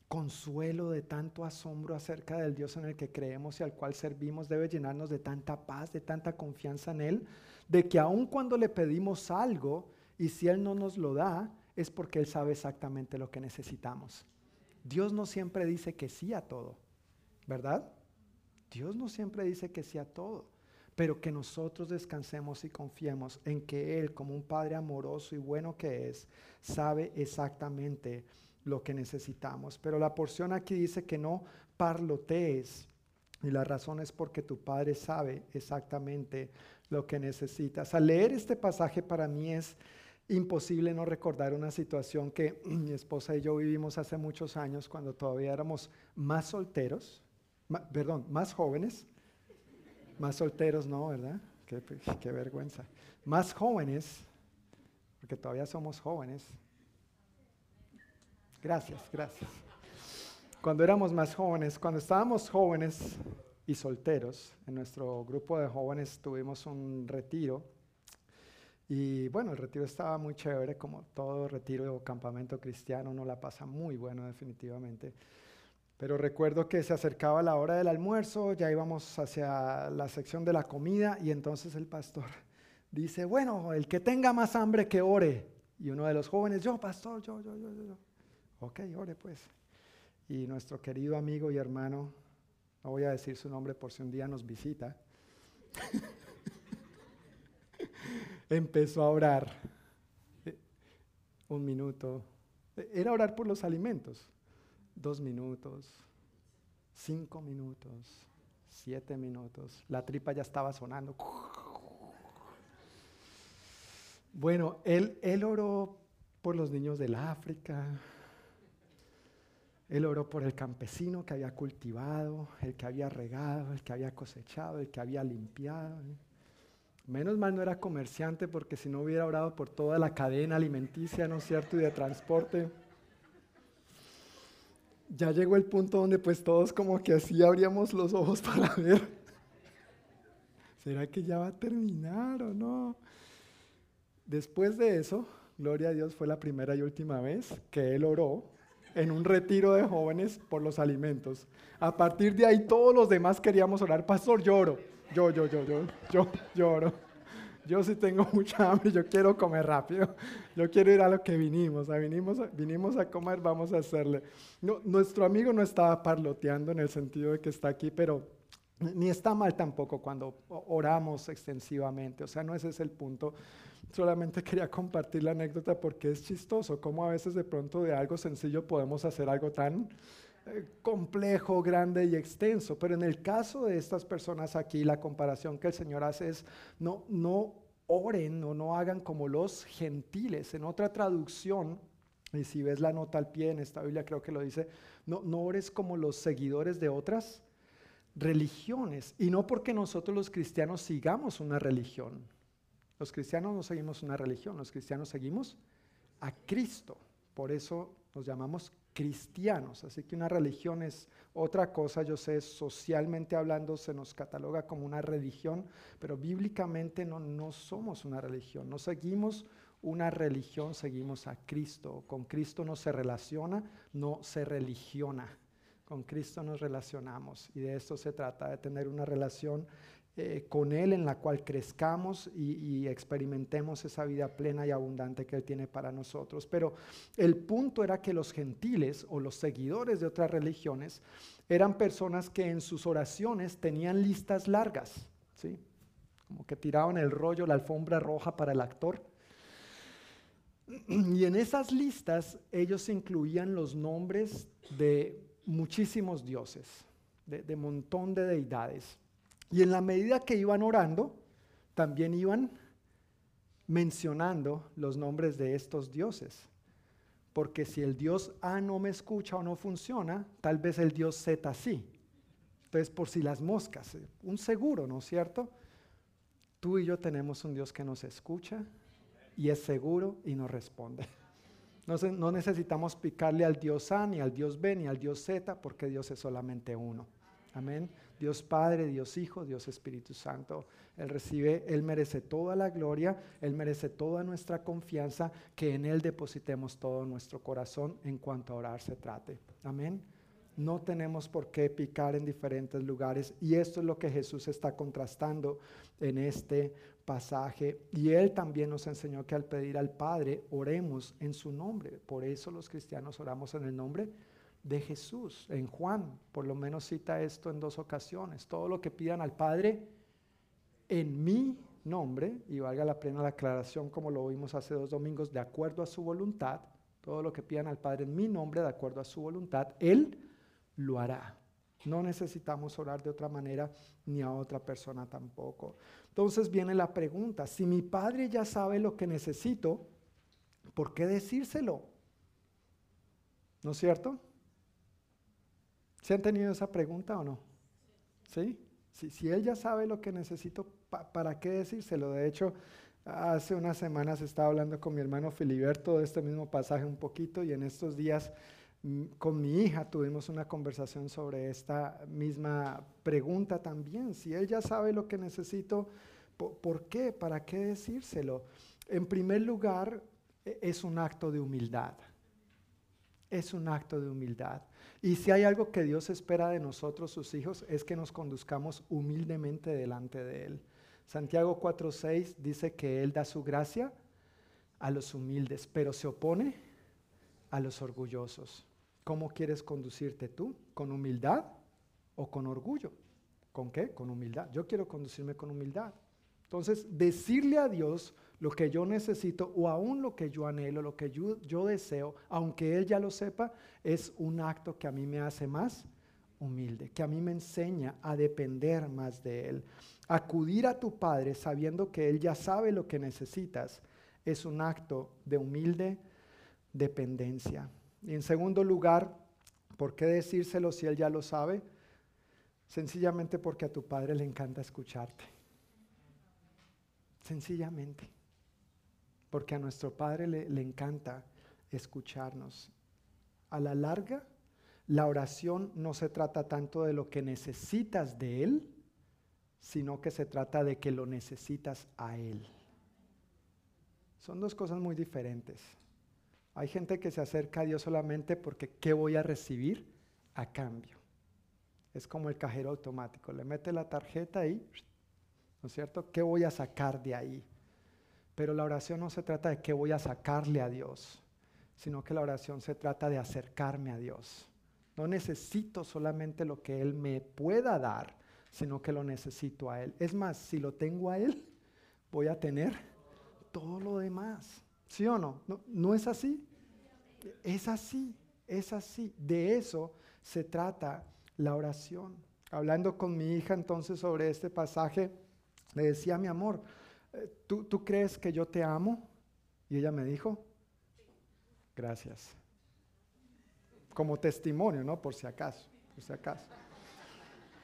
consuelo, de tanto asombro acerca del Dios en el que creemos y al cual servimos, debe llenarnos de tanta paz, de tanta confianza en Él, de que aun cuando le pedimos algo y si Él no nos lo da, es porque Él sabe exactamente lo que necesitamos. Dios no siempre dice que sí a todo, ¿verdad? Dios no siempre dice que sí a todo pero que nosotros descansemos y confiemos en que Él, como un Padre amoroso y bueno que es, sabe exactamente lo que necesitamos. Pero la porción aquí dice que no parlotees. Y la razón es porque tu Padre sabe exactamente lo que necesitas. Al leer este pasaje para mí es imposible no recordar una situación que <clears throat> mi esposa y yo vivimos hace muchos años cuando todavía éramos más solteros, perdón, más jóvenes más solteros no, ¿verdad? Qué, vergüenza. Más jóvenes, porque todavía somos jóvenes. Gracias, gracias. Cuando éramos más jóvenes, cuando estábamos jóvenes y solteros, en nuestro grupo de jóvenes tuvimos un retiro. Y bueno, el retiro estaba muy chévere, como todo retiro o campamento cristiano, uno la pasa muy bueno definitivamente. Pero recuerdo que se acercaba la hora del almuerzo, ya íbamos hacia la sección de la comida y entonces el pastor <laughs> dice, bueno, el que tenga más hambre que ore. Y uno de los jóvenes, yo, pastor, yo, yo, yo, yo. Ok, ore pues. Y nuestro querido amigo y hermano, no voy a decir su nombre por si un día nos visita, <laughs> empezó a orar. Un minuto. Era orar por los alimentos dos minutos, cinco minutos, siete minutos. La tripa ya estaba sonando. Bueno, él, oró por los niños del África. Él oró por el campesino que había cultivado, el que había regado, el que había cosechado, el que había limpiado. Menos mal no era comerciante porque si no hubiera orado por toda la cadena alimenticia, ¿no es cierto? Y de transporte ya llegó el punto donde pues todos como que así abríamos los ojos <laughs> para ver, ¿será que ya va a terminar o no? Después de eso, gloria a Dios, fue la primera y última vez que él oró en un retiro de jóvenes por los alimentos. A partir de ahí todos los demás queríamos orar, pastor, lloro, yo, yo, yo, yo, yo, lloro yo sí tengo <laughs> mucha hambre, yo quiero comer rápido, yo quiero ir a lo que vinimos, a vinimos, vinimos a comer, vamos a hacerle. No, nuestro amigo no estaba parloteando en el sentido de que está aquí, pero ni está mal tampoco cuando oramos extensivamente, o sea, no ese es el punto. Solamente quería compartir la anécdota porque es chistoso, cómo a veces de pronto de algo sencillo podemos hacer algo tan complejo, grande y extenso. Pero en el caso de estas personas aquí, la comparación que el Señor hace es, no, no oren o no hagan como los gentiles. En otra traducción, y si ves la nota al pie en esta Biblia creo que lo dice, no, no ores como los seguidores de otras religiones. Y no porque nosotros los cristianos sigamos una religión. Los cristianos no seguimos una religión, los cristianos seguimos a Cristo. Por eso nos llamamos cristianos. Así que una religión es otra cosa, yo sé, socialmente hablando se nos cataloga como una religión, pero bíblicamente no, no somos una religión, no seguimos una religión, seguimos a Cristo. Con Cristo no se relaciona, no se religiona. Con Cristo nos relacionamos y de esto se trata, de tener una relación eh, con Él en la cual crezcamos y, experimentemos esa vida plena y abundante que Él tiene para nosotros. Pero el punto era que los gentiles o los seguidores de otras religiones eran personas que en sus oraciones tenían listas largas, ¿sí? como que tiraban el rollo, la alfombra roja para el actor. Y en esas listas ellos incluían los nombres de muchísimos dioses, de, de montón de deidades. Y en la medida que iban orando, también iban mencionando los nombres de estos dioses. Porque si el Dios A no me escucha o no funciona, tal vez el Dios Z sí. Entonces, por si las moscas, eh, un seguro, ¿no es cierto? Tú y yo tenemos un Dios que nos escucha y es seguro y nos responde. <laughs> No, no necesitamos picarle al Dios A, ni al Dios B, ni al Dios Z, porque Dios es solamente uno. Amén. Dios Padre, Dios Hijo, Dios Espíritu Santo. Él recibe, Él merece toda la gloria, Él merece toda nuestra confianza, que en Él depositemos todo nuestro corazón en cuanto a orar se trate. Amén. No tenemos por qué picar en diferentes lugares y esto es lo que Jesús está contrastando en este pasaje. Y Él también nos enseñó que al pedir al Padre, oremos en su nombre. Por eso los cristianos oramos en el nombre de Jesús. En Juan, por lo menos cita esto en dos ocasiones. Todo lo que pidan al Padre en mi nombre, y valga la pena la aclaración como lo vimos hace dos domingos, de acuerdo a su voluntad, todo lo que pidan al Padre en mi nombre, de acuerdo a su voluntad, Él lo hará. No necesitamos orar de otra manera ni a otra persona tampoco. Entonces viene la pregunta, si mi Padre ya sabe lo que necesito, ¿por qué decírselo? ¿No es cierto? ¿Se han tenido esa pregunta o no? ¿Sí? Si, él ya sabe lo que necesito, ¿para qué decírselo? De hecho, hace unas semanas estaba hablando con mi hermano Filiberto de este mismo pasaje un poquito y en estos días mm, con mi hija tuvimos una conversación sobre esta misma pregunta también. Si él ya sabe lo que necesito, ¿por qué? ¿Para qué decírselo? En primer lugar, e, es un acto de humildad. Es un acto de humildad. Y si hay algo que Dios espera de nosotros, sus hijos, es que nos conduzcamos humildemente delante de Él. Santiago 4:6 dice que Él da su gracia a los humildes, pero se opone a los orgullosos. ¿Cómo quieres conducirte tú? ¿Con humildad o con orgullo? ¿Con qué? Con humildad. Yo quiero conducirme con humildad. Entonces, decirle a Dios lo que yo necesito o aún lo que yo anhelo, lo que yo, yo, deseo, aunque Él ya lo sepa, es un acto que a mí me hace más humilde, que a mí me enseña a depender más de Él. Acudir a tu Padre sabiendo que Él ya sabe lo que necesitas es un acto de humilde dependencia. Y en segundo lugar, ¿por qué decírselo si Él ya lo sabe? Sencillamente porque a tu Padre le encanta escucharte. Sencillamente porque a nuestro Padre le, encanta escucharnos. A la larga, la oración no se trata tanto de lo que necesitas de Él, sino que se trata de que lo necesitas a Él. Son dos cosas muy diferentes. Hay gente que se acerca a Dios solamente porque ¿qué voy a recibir a cambio? Es como el cajero automático, le mete la tarjeta y, ¿no es cierto? ¿Qué voy a sacar de ahí? Pero la oración no se trata de qué voy a sacarle a Dios, sino que la oración se trata de acercarme a Dios. No necesito solamente lo que Él me pueda dar, sino que lo necesito a Él. Es más, si lo tengo a Él, voy a tener todo lo demás. ¿Sí o no? ¿No, ¿no es así? Es así, es así. De eso se trata la oración. Hablando con mi hija entonces sobre este pasaje, le decía, mi amor, ¿tú, crees que yo te amo? Y ella me dijo, gracias. Como testimonio, ¿no? Por si acaso, por si acaso.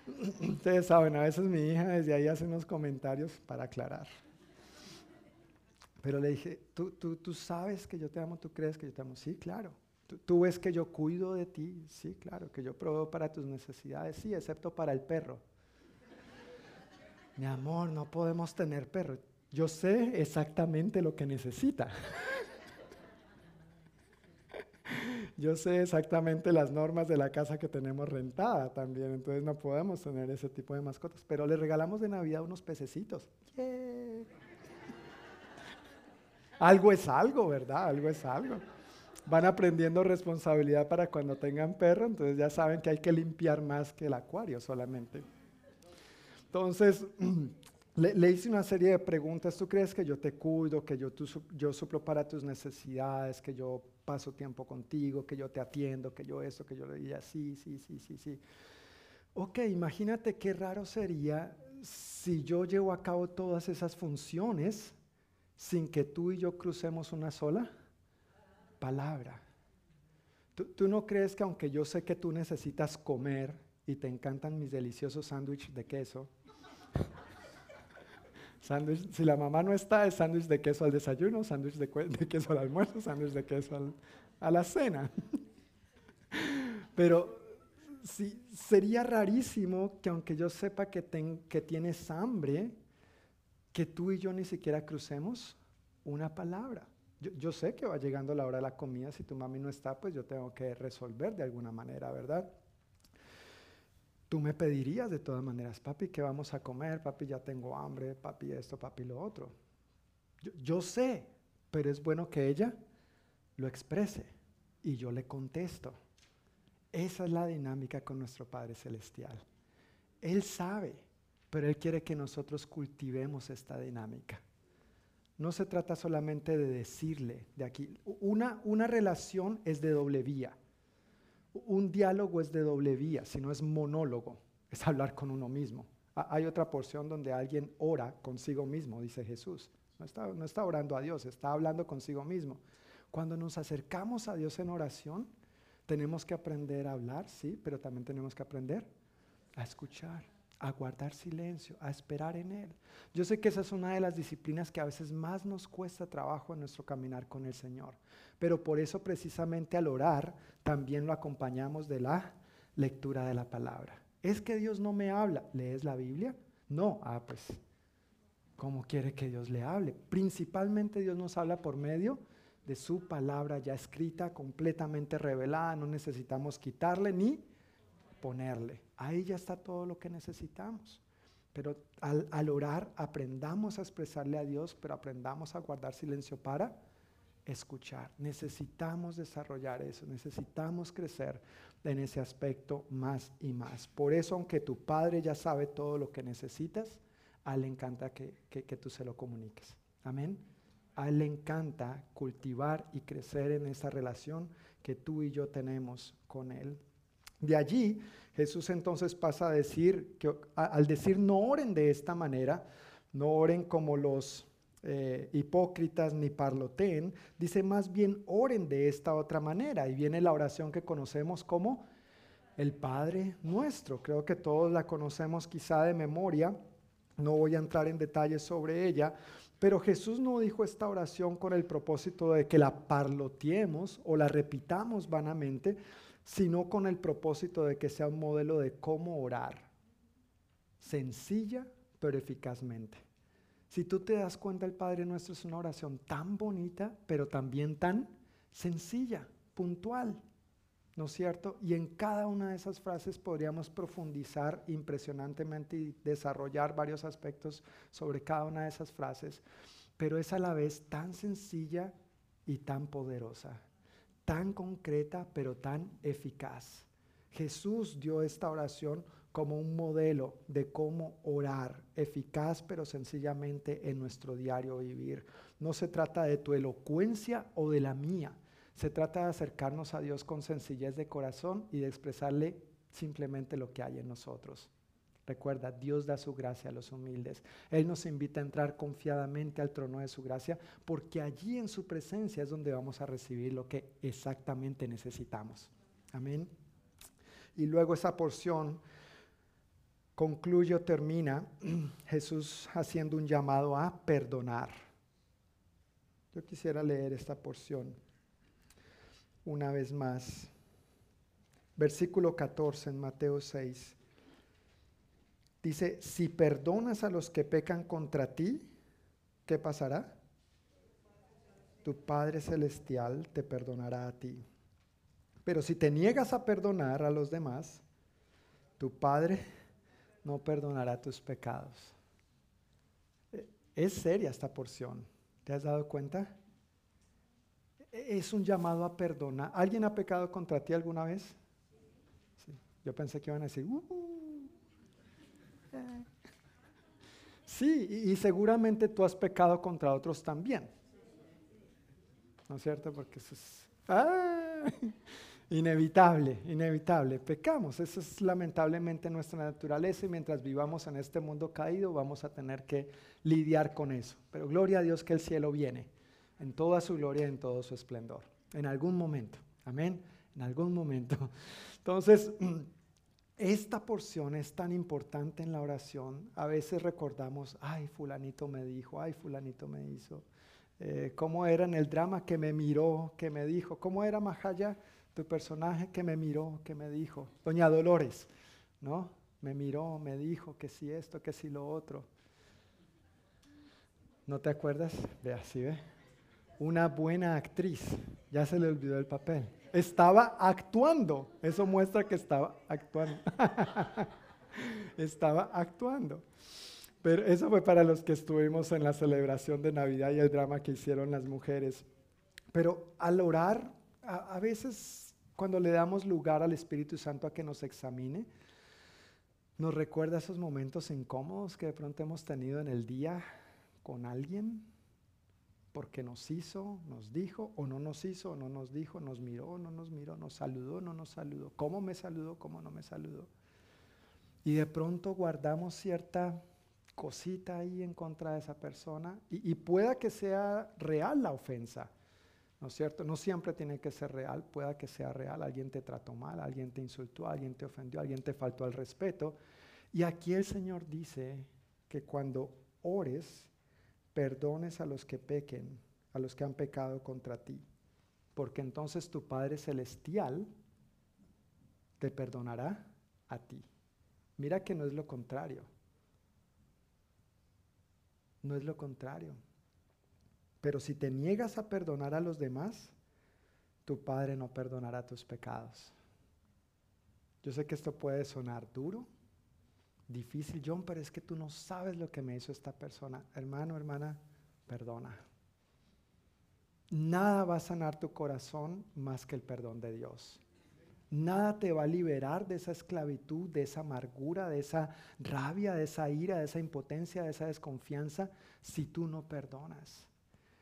<laughs> Ustedes saben, a veces mi hija desde ahí hace unos comentarios para aclarar. Pero le dije, ¿tú, tú, tú sabes que yo te amo? ¿Tú crees que yo te amo? Sí, claro. ¿Tú, ¿Tú, ves que yo cuido de ti? Sí, claro. ¿Que yo proveo para tus necesidades? Sí, excepto para el perro. Mi amor, no podemos tener perro. Yo sé exactamente lo que necesita. <laughs> Yo sé exactamente las normas de la casa que tenemos rentada también, entonces no podemos tener ese tipo de mascotas, pero le regalamos de Navidad unos pececitos. Algo es algo, ¿verdad? Algo es algo. Van aprendiendo responsabilidad para cuando tengan perro, entonces ya saben que hay que limpiar más que el acuario solamente. Entonces, <clears throat> le, hice una serie de preguntas. ¿Tú crees que yo te cuido, que yo, suplo para tus necesidades, que yo paso tiempo contigo, que yo te atiendo, que yo eso, que yo le diga sí, sí, sí, sí, sí? Ok, imagínate qué raro sería si yo llevo a cabo todas esas funciones sin que tú y yo crucemos una sola palabra. ¿Tú, no crees que aunque yo sé que tú necesitas comer y te encantan mis deliciosos sándwiches de queso, si la mamá no está, es sándwich de queso al desayuno, sándwich de, queso al almuerzo, sándwich de queso a la cena. <laughs> Pero sí, sería rarísimo que aunque yo sepa que, que tienes hambre, que tú y yo ni siquiera crucemos una palabra. Yo, sé que va llegando la hora de la comida, si tu mami no está, pues yo tengo que resolver de alguna manera, ¿verdad? Tú me pedirías de todas maneras, papi, ¿qué vamos a comer? Papi, ya tengo hambre, papi esto, papi lo otro. yo sé, pero es bueno que ella lo exprese y yo le contesto. Esa es la dinámica con nuestro Padre Celestial. Él sabe, pero Él quiere que nosotros cultivemos esta dinámica. No se trata solamente de decirle de aquí. Una, una relación es de doble vía. Un diálogo es de doble vía, si no es monólogo, es hablar con uno mismo. Hay otra porción donde alguien ora consigo mismo, dice Jesús. No está, no está orando a Dios, está hablando consigo mismo. Cuando nos acercamos a Dios en oración, tenemos que aprender a hablar, sí, pero también tenemos que aprender a escuchar, a guardar silencio, a esperar en Él. Yo sé que esa es una de las disciplinas que a veces más nos cuesta trabajo en nuestro caminar con el Señor, pero por eso precisamente al orar también lo acompañamos de la lectura de la palabra. ¿Es que Dios no me habla? ¿Lees la Biblia? No, ah, pues, ¿cómo quiere que Dios le hable? Principalmente Dios nos habla por medio de su palabra ya escrita, completamente revelada, no necesitamos quitarle ni ponerle. Ahí ya está todo lo que necesitamos. Pero al, orar aprendamos a expresarle a Dios, pero aprendamos a guardar silencio para escuchar. Necesitamos desarrollar eso, necesitamos crecer en ese aspecto más y más. Por eso, aunque tu padre ya sabe todo lo que necesitas, a él le encanta que, que tú se lo comuniques. Amén. A Él le encanta cultivar y crecer en esa relación que tú y yo tenemos con Él. De allí, Jesús entonces pasa a decir que al decir no oren de esta manera, no oren como los eh, hipócritas ni parloten, dice más bien oren de esta otra manera. Y viene la oración que conocemos como el Padre nuestro. Creo que todos la conocemos quizá de memoria. No voy a entrar en detalles sobre ella, pero Jesús no dijo esta oración con el propósito de que la parloteemos o la repitamos vanamente, sino con el propósito de que sea un modelo de cómo orar. Sencilla, pero eficazmente. Si tú te das cuenta, el Padre Nuestro es una oración tan bonita, pero también tan sencilla, puntual. ¿no es cierto? Y en cada una de esas frases podríamos profundizar impresionantemente y desarrollar varios aspectos sobre cada una de esas frases, pero es a la vez tan sencilla y tan poderosa, tan concreta pero tan eficaz. Jesús dio esta oración como un modelo de cómo orar, eficaz pero sencillamente en nuestro diario vivir. No se trata de tu elocuencia o de la mía, se trata de acercarnos a Dios con sencillez de corazón y de expresarle simplemente lo que hay en nosotros. Recuerda, Dios da su gracia a los humildes. Él nos invita a entrar confiadamente al trono de su gracia porque allí en su presencia es donde vamos a recibir lo que exactamente necesitamos. Amén. Y luego esa porción concluye o termina <clears throat> Jesús haciendo un llamado a perdonar. Yo quisiera leer esta porción una vez más. Versículo 14 en Mateo 6. Dice, si perdonas a los que pecan contra ti, ¿qué pasará? Tu Padre Celestial te perdonará a ti. Pero si te niegas a perdonar a los demás, tu Padre no perdonará tus pecados. E, es seria esta porción. ¿Te has dado cuenta? es un llamado a perdonar. ¿Alguien ha pecado contra ti alguna vez? Yo pensé que iban a decir, uh, <laughs> sí, y, seguramente tú has pecado contra otros también. ¿No es cierto? Porque eso es ¡ah! <laughs> inevitable, inevitable. Pecamos, eso es lamentablemente nuestra naturaleza y mientras vivamos en este mundo caído vamos a tener que lidiar con eso. Pero gloria a Dios que el cielo viene en toda su gloria y en todo su esplendor. En algún momento. Amén. en algún momento. <laughs> Entonces, <clears throat> esta porción es tan importante en la oración. A veces recordamos, ay, fulanito me dijo, ay, fulanito me hizo. Eh, ¿Cómo era en el drama que me miró, que me dijo? ¿Cómo era Majaya, tu personaje que me miró, que me dijo? Doña Dolores, ¿no? Me miró, me dijo que si esto, que si lo otro. ¿No te acuerdas? Ve así, ve. Una buena actriz, ya se le olvidó el papel estaba actuando. Eso muestra que estaba actuando. <laughs> estaba actuando. Pero eso fue para los que estuvimos en la celebración de Navidad y el drama que hicieron las mujeres. Pero al orar, a, a veces cuando le damos lugar al Espíritu Santo a que nos examine, nos recuerda esos momentos incómodos que de pronto hemos tenido en el día con alguien, porque nos hizo, nos dijo, o no nos hizo, o no nos dijo, nos miró, no nos miró, nos saludó, no nos saludó, cómo me saludó, cómo no me saludó. Y de pronto guardamos cierta cosita ahí en contra de esa persona y, y pueda que sea real la ofensa, ¿no es cierto? No siempre tiene que ser real, pueda que sea real, alguien te trató mal, alguien te insultó, alguien te ofendió, alguien te faltó al respeto. Y aquí el Señor dice que cuando ores, perdones a los que pequen, a los que han pecado contra ti, porque entonces tu Padre Celestial te perdonará a ti. Mira que no es lo contrario. No es lo contrario. Pero si te niegas a perdonar a los demás, tu Padre no perdonará tus pecados. Yo sé que esto puede sonar duro, difícil, John, pero es que tú no sabes lo que me hizo esta persona. Hermano, hermana, perdona. Nada va a sanar tu corazón más que el perdón de Dios. Nada te va a liberar de esa esclavitud, de esa amargura, de esa rabia, de esa ira, de esa impotencia, de esa desconfianza, si tú no perdonas.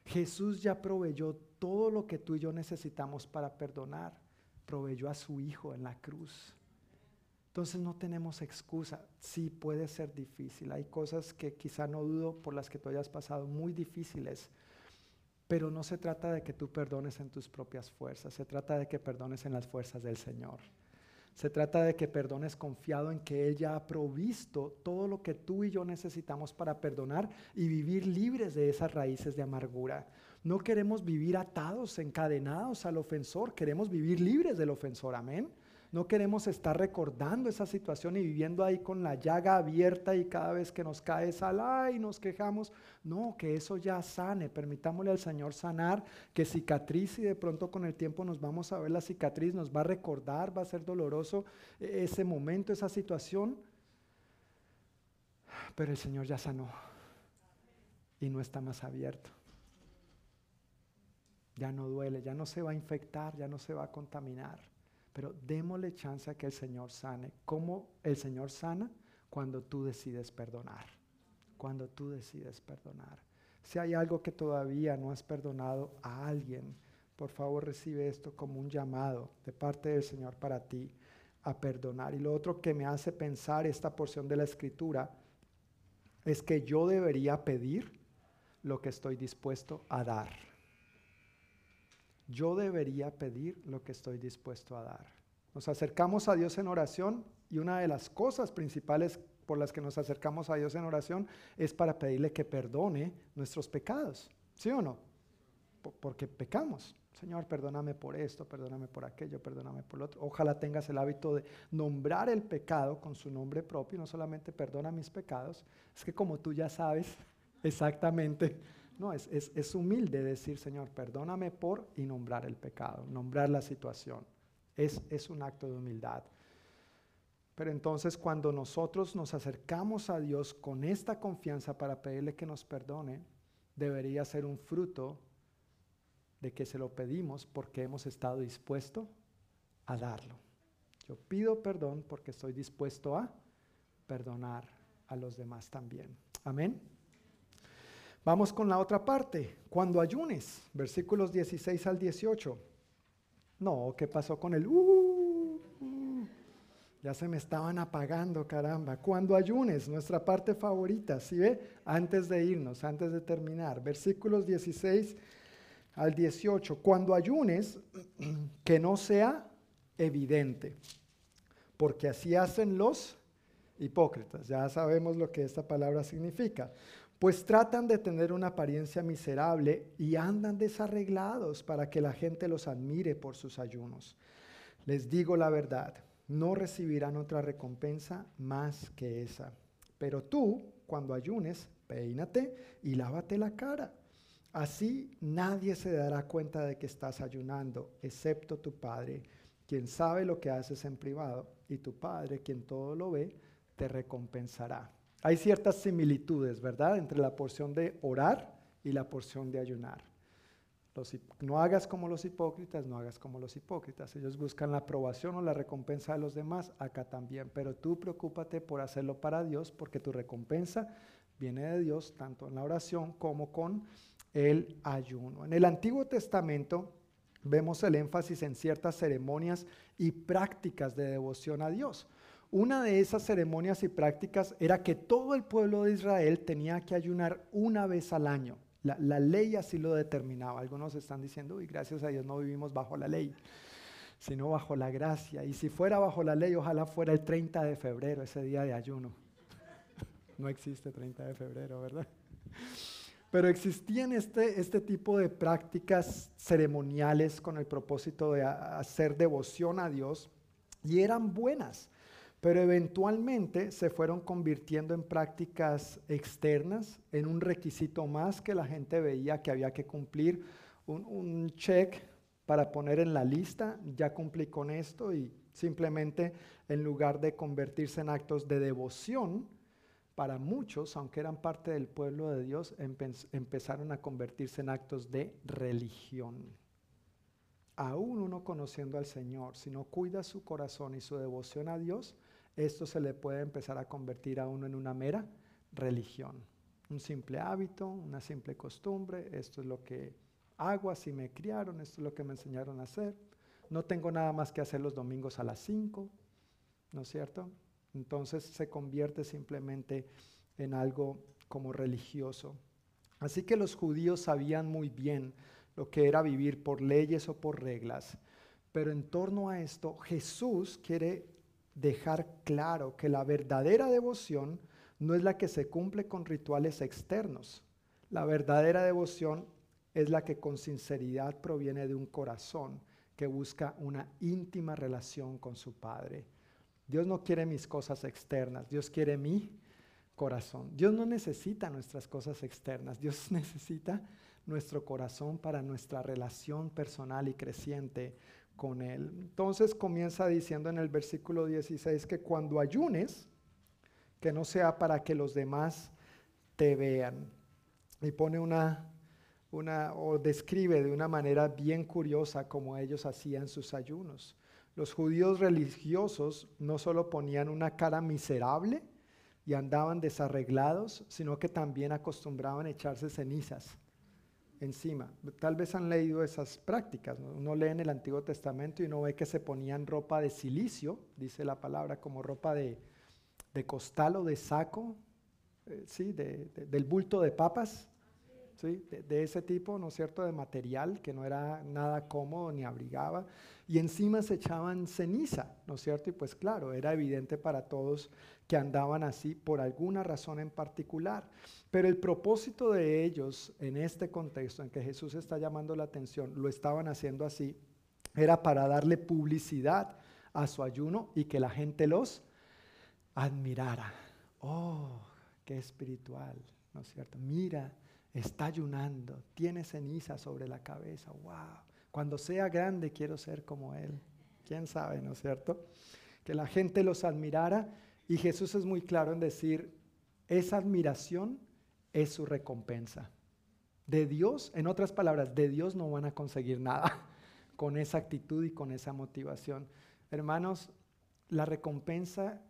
Jesús ya proveyó todo lo que tú y yo necesitamos para perdonar. Proveyó a su Hijo en la cruz. Entonces no tenemos excusa. Sí puede ser difícil. Hay cosas que quizá no dudo por las que tú hayas pasado muy difíciles. Pero no se trata de que tú perdones en tus propias fuerzas. Se trata de que perdones en las fuerzas del Señor. Se trata de que perdones confiado en que Él ya ha provisto todo lo que tú y yo necesitamos para perdonar y vivir libres de esas raíces de amargura. No queremos vivir atados, encadenados al ofensor. Queremos vivir libres del ofensor. Amén. No queremos estar recordando esa situación y viviendo ahí con la llaga abierta y cada vez que nos cae sal, y nos quejamos. No, que eso ya sane. Permitámosle al Señor sanar, que cicatriz y de pronto con el tiempo nos vamos a ver la cicatriz, nos va a recordar, va a ser doloroso e-, ese momento, esa situación. Pero el Señor ya sanó y no está más abierto. Ya no duele, ya no se va a infectar, ya no se va a contaminar. Pero démosle chance a que el Señor sane. ¿Cómo el Señor sana? Cuando tú decides perdonar. Cuando tú decides perdonar. Si hay algo que todavía no has perdonado a alguien, por favor recibe esto como un llamado de parte del Señor para ti a perdonar. Y lo otro que me hace pensar esta porción de la escritura es que yo debería pedir lo que estoy dispuesto a dar yo debería pedir lo que estoy dispuesto a dar. Nos acercamos a Dios en oración y una de las cosas principales por las que nos acercamos a Dios en oración es para pedirle que perdone nuestros pecados. ¿Sí o no? Porque pecamos. Señor, perdóname por esto, perdóname por aquello, perdóname por lo otro. Ojalá tengas el hábito de nombrar el pecado con su nombre propio, no solamente perdona mis pecados, es que como tú ya sabes <laughs> exactamente no, es, humilde decir, Señor, perdóname por y nombrar el pecado, nombrar la situación. Es, es un acto de humildad. Pero entonces cuando nosotros nos acercamos a Dios con esta confianza para pedirle que nos perdone, debería ser un fruto de que se lo pedimos porque hemos estado dispuestos a darlo. Yo pido perdón porque estoy dispuesto a perdonar a los demás también. Amén. Vamos con la otra parte. Cuando ayunes, versículos 16 al 18. No, ¿qué pasó con el... Uh, uh, ya se me estaban apagando, caramba. Cuando ayunes, nuestra parte favorita, ¿sí ve? Antes de irnos, antes de terminar. Versículos 16 al 18. Cuando ayunes, <clears throat> que no sea evidente, porque así hacen los hipócritas. Ya sabemos lo que esta palabra significa. Pues tratan de tener una apariencia miserable y andan desarreglados para que la gente los admire por sus ayunos. Les digo la verdad, no recibirán otra recompensa más que esa. Pero tú, cuando ayunes, peínate y lávate la cara. Así nadie se dará cuenta de que estás ayunando, excepto tu Padre, quien sabe lo que haces en privado, y tu Padre, quien todo lo ve, te recompensará. Hay ciertas similitudes, ¿verdad?, entre la porción de orar y la porción de ayunar. no hagas como los hipócritas, no hagas como los hipócritas. Ellos buscan la aprobación o la recompensa de los demás, acá también. Pero tú preocúpate por hacerlo para Dios, porque tu recompensa viene de Dios, tanto en la oración como con el ayuno. En el Antiguo Testamento vemos el énfasis en ciertas ceremonias y prácticas de devoción a Dios. Una de esas ceremonias y prácticas era que todo el pueblo de Israel tenía que ayunar una vez al año. La, ley así lo determinaba. Algunos están diciendo, y gracias a Dios no vivimos bajo la ley, sino bajo la gracia. Y si fuera bajo la ley, ojalá fuera el 30 de febrero, ese día de ayuno. No existe 30 de febrero, ¿verdad? Pero existían este, este tipo de prácticas ceremoniales con el propósito de hacer devoción a Dios y eran buenas, pero eventualmente se fueron convirtiendo en prácticas externas, en un requisito más que la gente veía que había que cumplir, un, check para poner en la lista, ya cumplí con esto y simplemente en lugar de convertirse en actos de devoción, para muchos, aunque eran parte del pueblo de Dios, empezaron a convertirse en actos de religión. Aún uno conociendo al Señor, si no cuida su corazón y su devoción a Dios, esto se le puede empezar a convertir a uno en una mera religión. Un simple hábito, una simple costumbre, esto es lo que hago, así me criaron, esto es lo que me enseñaron a hacer. No tengo nada más que hacer los domingos a las 5, ¿no es cierto? Entonces se convierte simplemente en algo como religioso. Así que los judíos sabían muy bien lo que era vivir por leyes o por reglas. Pero en torno a esto, Jesús quiere dejar claro que la verdadera devoción no es la que se cumple con rituales externos. La verdadera devoción es la que con sinceridad proviene de un corazón que busca una íntima relación con su Padre. Dios no quiere mis cosas externas, Dios quiere mi corazón. Dios no necesita nuestras cosas externas, Dios <laughs> necesita nuestro corazón para nuestra relación personal y creciente Entonces comienza diciendo en el versículo 16 que cuando ayunes, que no sea para que los demás te vean. Y pone una, una, o describe de una manera bien curiosa cómo ellos hacían sus ayunos. Los judíos religiosos no solo ponían una cara miserable y andaban desarreglados, sino que también acostumbraban a echarse cenizas encima. Tal vez han leído esas prácticas. Uno lee en el Antiguo Testamento y uno ve que se ponían ropa de silicio, dice la palabra, como ropa de, costal o de saco, eh, ¿sí? del bulto de papas, de, ese tipo, ¿no es cierto?, de material que no era nada cómodo ni abrigaba. Y encima se echaban ceniza, ¿no es cierto? Y pues claro, era evidente para todos que andaban así por alguna razón en particular. Pero el propósito de ellos en este contexto en que Jesús está llamando la atención, lo estaban haciendo así, era para darle publicidad a su ayuno y que la gente los admirara. Oh, qué espiritual, ¿no es cierto? Mira está ayunando, tiene ceniza sobre la cabeza, wow. Cuando sea grande quiero ser como Él. ¿Quién sabe, no es cierto? Que la gente los admirara y Jesús es muy claro en decir, esa admiración es su recompensa. De Dios, en otras palabras, de Dios no van a conseguir nada <laughs> con esa actitud y con esa motivación. Hermanos, la recompensa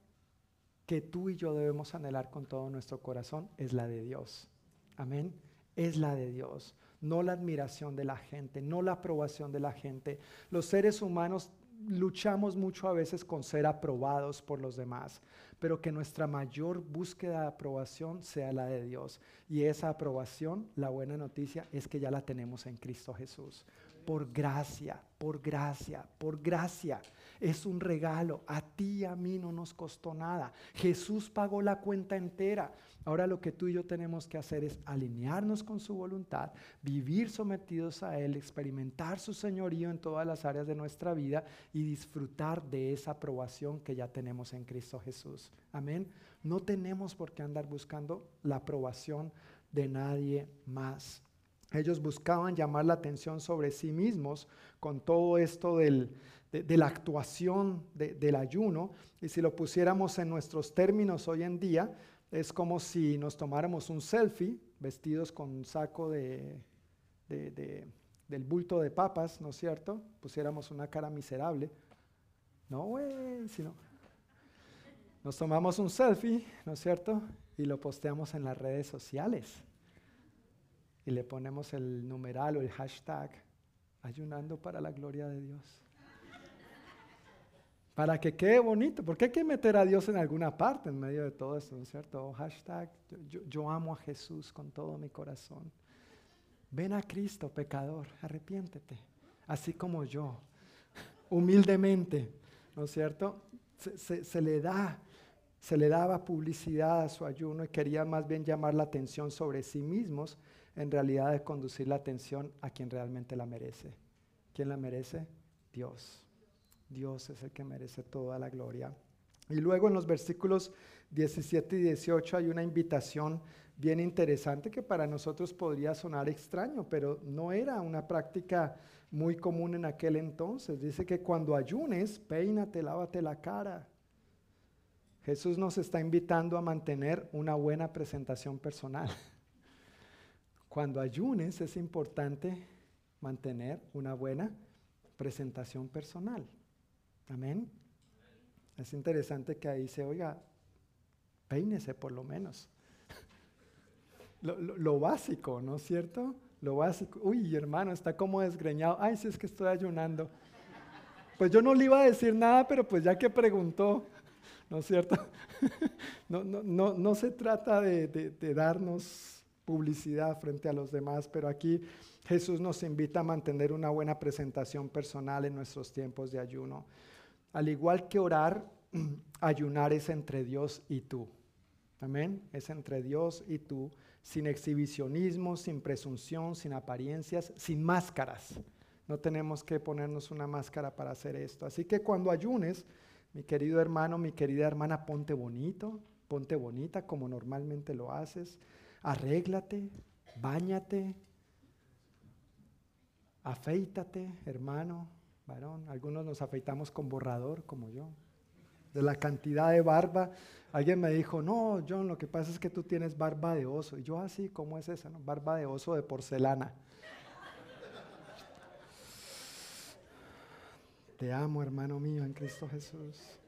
que tú y yo debemos anhelar con todo nuestro corazón es la de Dios. Amén es la de Dios, no la admiración de la gente, no la aprobación de la gente. Los seres humanos luchamos mucho a veces con ser aprobados por los demás, pero que nuestra mayor búsqueda de aprobación sea la de Dios. Y esa aprobación, la buena noticia es que ya la tenemos en Cristo Jesús. Por gracia, por gracia, por gracia. Es un regalo. A ti y a mí no nos costó nada. Jesús pagó la cuenta entera. Ahora lo que tú y yo tenemos que hacer es alinearnos con su voluntad, vivir sometidos a Él, experimentar su señorío en todas las áreas de nuestra vida y disfrutar de esa aprobación que ya tenemos en Cristo Jesús. Amén. No tenemos por qué andar buscando la aprobación de nadie más. Ellos buscaban llamar la atención sobre sí mismos con todo esto de, la actuación del ayuno. Y si lo pusiéramos en nuestros términos hoy en día, es como si nos tomáramos un selfie vestidos con un saco de, del bulto de papas, ¿no es cierto? Pusiéramos una cara miserable. No, güey, sino nos tomamos un selfie, ¿no es cierto? Y lo posteamos en las redes sociales y le ponemos el numeral o el hashtag ayunando para la gloria de Dios. Para que quede bonito, porque hay que meter a Dios en alguna parte en medio de todo esto, ¿no es cierto? hashtag yo, amo a Jesús con todo mi corazón. Ven a Cristo, pecador, arrepiéntete, así como yo, <laughs> humildemente, ¿no es cierto? se, le da se le daba publicidad a su ayuno y quería más bien llamar la atención sobre sí mismos en realidad de conducir la atención a quien realmente la merece. ¿Quién la merece? Dios. Dios es el que merece toda la gloria. Y luego en los versículos 17 y 18 hay una invitación bien interesante que para nosotros podría sonar extraño, pero no era una práctica muy común en aquel entonces. Dice que cuando ayunes, peínate, lávate la cara. Jesús nos está invitando a mantener una buena presentación personal. <laughs> Cuando ayunes es importante mantener una buena presentación personal. Amén. Es interesante que ahí se oiga, peínese por lo menos. <laughs> Lo, básico, ¿no es cierto? Lo básico. Uy, hermano, está como desgreñado. Ay, si es que estoy ayunando. Pues yo no le iba a decir nada, pero pues ya que preguntó, ¿no es cierto? <laughs> No, no, no, se trata de, de darnos publicidad frente a los demás, pero aquí Jesús nos invita a mantener una buena presentación personal en nuestros tiempos de ayuno. Al igual que orar, <clears throat> ayunar es entre Dios y tú. Amén. Es entre Dios y tú, sin exhibicionismo, sin presunción, sin apariencias, sin máscaras. No tenemos que ponernos una máscara para hacer esto. Así que cuando ayunes, mi querido hermano, mi querida hermana, ponte bonito, ponte bonita como normalmente lo haces arréglate, báñate, afeítate, hermano, Algunos nos afeitamos con borrador, como yo. De la cantidad de barba, alguien me dijo, no, John, lo que pasa es que tú tienes barba de oso. Y yo así, ah, ¿cómo es esa? Barba de oso de porcelana. Te amo, hermano mío, en Cristo Jesús.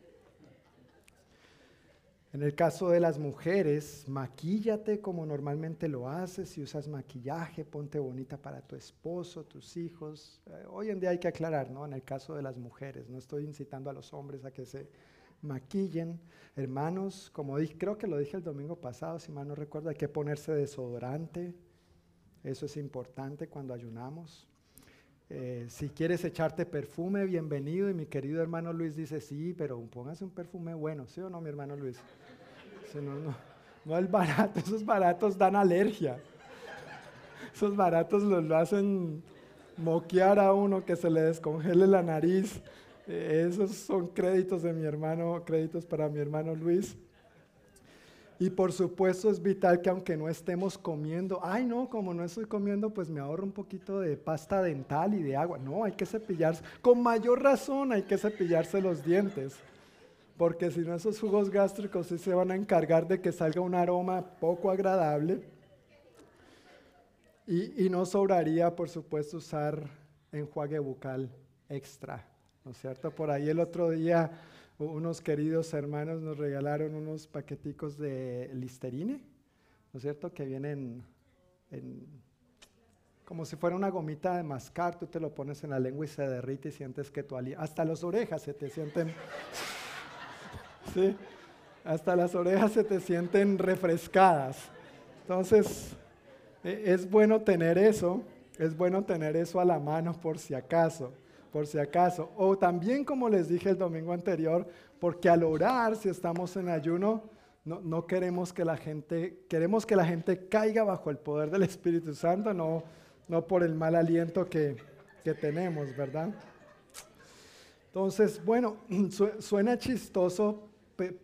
En el caso de las mujeres, maquíllate como normalmente lo haces. Si usas maquillaje, ponte bonita para tu esposo, tus hijos. Eh, hoy en día hay que aclarar, ¿no? En el caso de las mujeres, no estoy incitando a los hombres a que se maquillen. Hermanos, como dije, creo que lo dije el domingo pasado, si mal no recuerdo, hay que ponerse desodorante. Eso es importante cuando ayunamos. Eh, si quieres echarte perfume, bienvenido. Y mi querido hermano Luis dice, sí, pero póngase un perfume bueno, ¿sí o no, mi hermano Luis? no, no, no el barato, esos baratos dan alergia. Esos baratos los lo hacen moquear a uno, que se le descongele la nariz. Eh, esos son créditos de mi hermano, créditos para mi hermano Luis. Y por supuesto es vital que aunque no estemos comiendo, ay no, como no estoy comiendo, pues me ahorro un poquito de pasta dental y de agua. No, hay que cepillarse. Con mayor razón hay que cepillarse los dientes porque si no esos jugos gástricos sí se van a encargar de que salga un aroma poco agradable. Y, no sobraría, por supuesto, usar enjuague bucal extra, ¿no es cierto? Por ahí el otro día unos queridos hermanos nos regalaron unos paqueticos de Listerine, ¿no es cierto? Que vienen como si fuera una gomita de mascar, tú te lo pones en la lengua y se derrite y sientes que tu hasta las orejas se te sienten <laughs> ¿sí? Hasta las orejas se te sienten refrescadas. Entonces, e, es bueno tener eso, es bueno tener eso a la mano por si acaso. Por si acaso. O también, como les dije el domingo anterior, porque al orar, si estamos en ayuno, no, queremos que la gente, queremos que la gente caiga bajo el poder del Espíritu Santo, no, no por el mal aliento que, que tenemos, ¿verdad? Entonces, bueno, <clears throat> suena chistoso,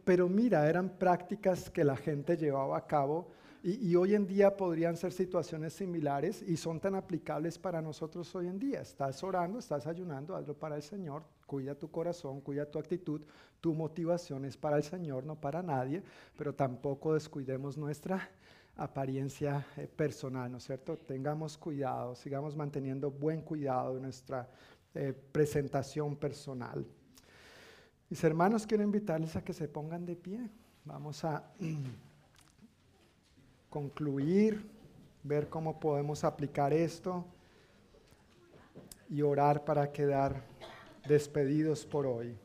pero mira, eran prácticas que la gente llevaba a cabo y, hoy en día podrían ser situaciones similares y son tan aplicables para nosotros hoy en día. Estás orando, estás ayunando, hazlo para el Señor, cuida tu corazón, cuida tu actitud, tu motivación es para el Señor, no para nadie, pero tampoco descuidemos nuestra apariencia eh, personal, ¿no es cierto? Tengamos cuidado, sigamos manteniendo buen cuidado de nuestra eh, presentación personal. Mis hermanos, quiero invitarles a que se pongan de pie. Vamos a <clears throat> concluir, ver cómo podemos aplicar esto y orar para quedar despedidos por hoy.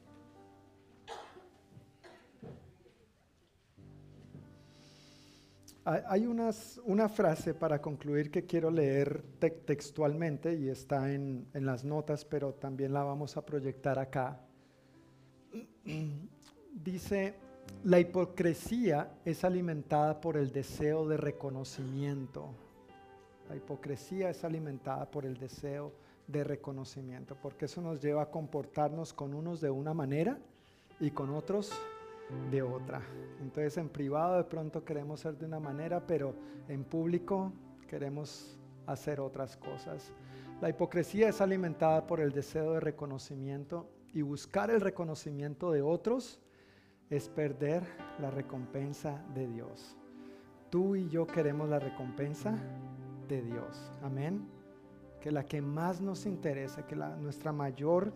Hay una frase para concluir que quiero leer textualmente y está en, en las notas, pero también la vamos a proyectar acá. <clears throat> Dice, la hipocresía es alimentada por el deseo de reconocimiento. La hipocresía es alimentada por el deseo de reconocimiento, porque eso nos lleva a comportarnos con unos de una manera y con otros de otra. Entonces en privado de pronto queremos ser de una manera, pero en público queremos hacer otras cosas. La hipocresía es alimentada por el deseo de reconocimiento y buscar el reconocimiento de otros es perder la recompensa de Dios. Tú y yo queremos la recompensa de Dios. Amén. Que la que más nos interesa, que la, nuestra mayor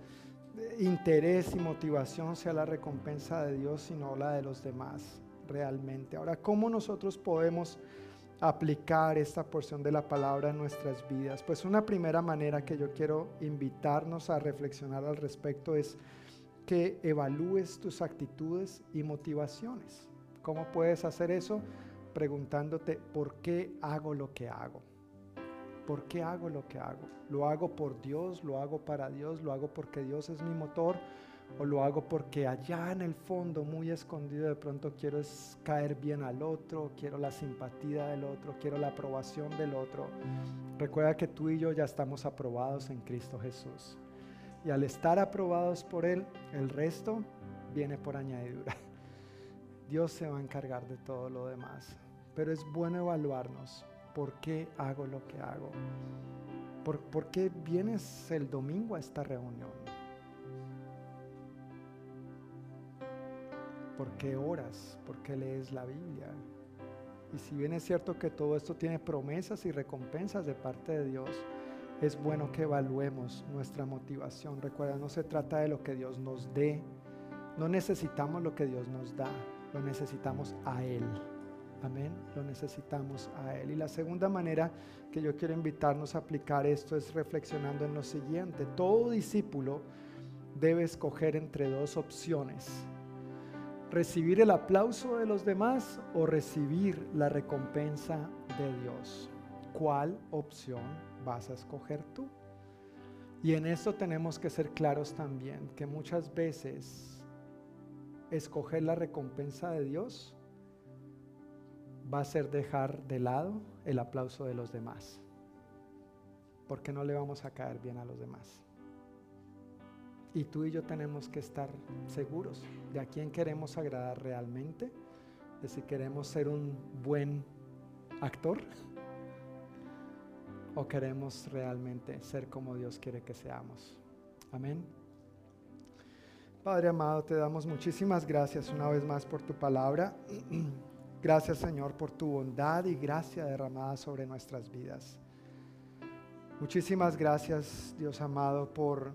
eh, interés y motivación sea la recompensa de Dios y no la de los demás realmente. Ahora, ¿cómo nosotros podemos aplicar esta porción de la palabra en nuestras vidas? Pues una primera manera que yo quiero invitarnos a reflexionar al respecto es que evalúes tus actitudes y motivaciones. ¿Cómo puedes hacer eso? Preguntándote, ¿por qué hago lo que hago? ¿Por qué hago lo que hago? ¿Lo hago por Dios? ¿Lo hago para Dios? ¿Lo hago porque Dios es mi motor? ¿O lo hago porque allá en el fondo, muy escondido, de pronto quiero caer bien al otro, quiero la simpatía del otro, quiero la aprobación del otro? Recuerda que tú y yo ya estamos aprobados en Cristo Jesús. Y al estar aprobados por Él, el resto viene por añadidura. <laughs> Dios se va a encargar de todo lo demás. Pero es bueno evaluarnos. ¿Por qué hago lo que hago? ¿Por, ¿Por, qué vienes el domingo a esta reunión? ¿Por qué oras? ¿Por qué lees la Biblia? Y si bien es cierto que todo esto tiene promesas y recompensas de parte de Dios, es bueno que evaluemos nuestra motivación. Recuerda, no se trata de lo que Dios nos dé. No necesitamos lo que Dios nos da, lo necesitamos a Él. Amén, lo necesitamos a Él. Y la segunda manera que yo quiero invitarnos a aplicar esto es reflexionando en lo siguiente. Todo discípulo debe escoger entre dos opciones. Recibir el aplauso de los demás o recibir la recompensa de Dios. ¿Cuál opción vas a escoger tú. Y en esto tenemos que ser claros también, que muchas veces escoger la recompensa de Dios va a ser dejar de lado el aplauso de los demás, porque no le vamos a caer bien a los demás. Y tú y yo tenemos que estar seguros de a quién queremos agradar realmente, de si queremos ser un buen actor o queremos realmente ser como Dios quiere que seamos. Amén. Padre amado, te damos muchísimas gracias una vez más por tu palabra. <clears throat> Gracias Señor por tu bondad y gracia derramada sobre nuestras vidas. Muchísimas gracias Dios amado por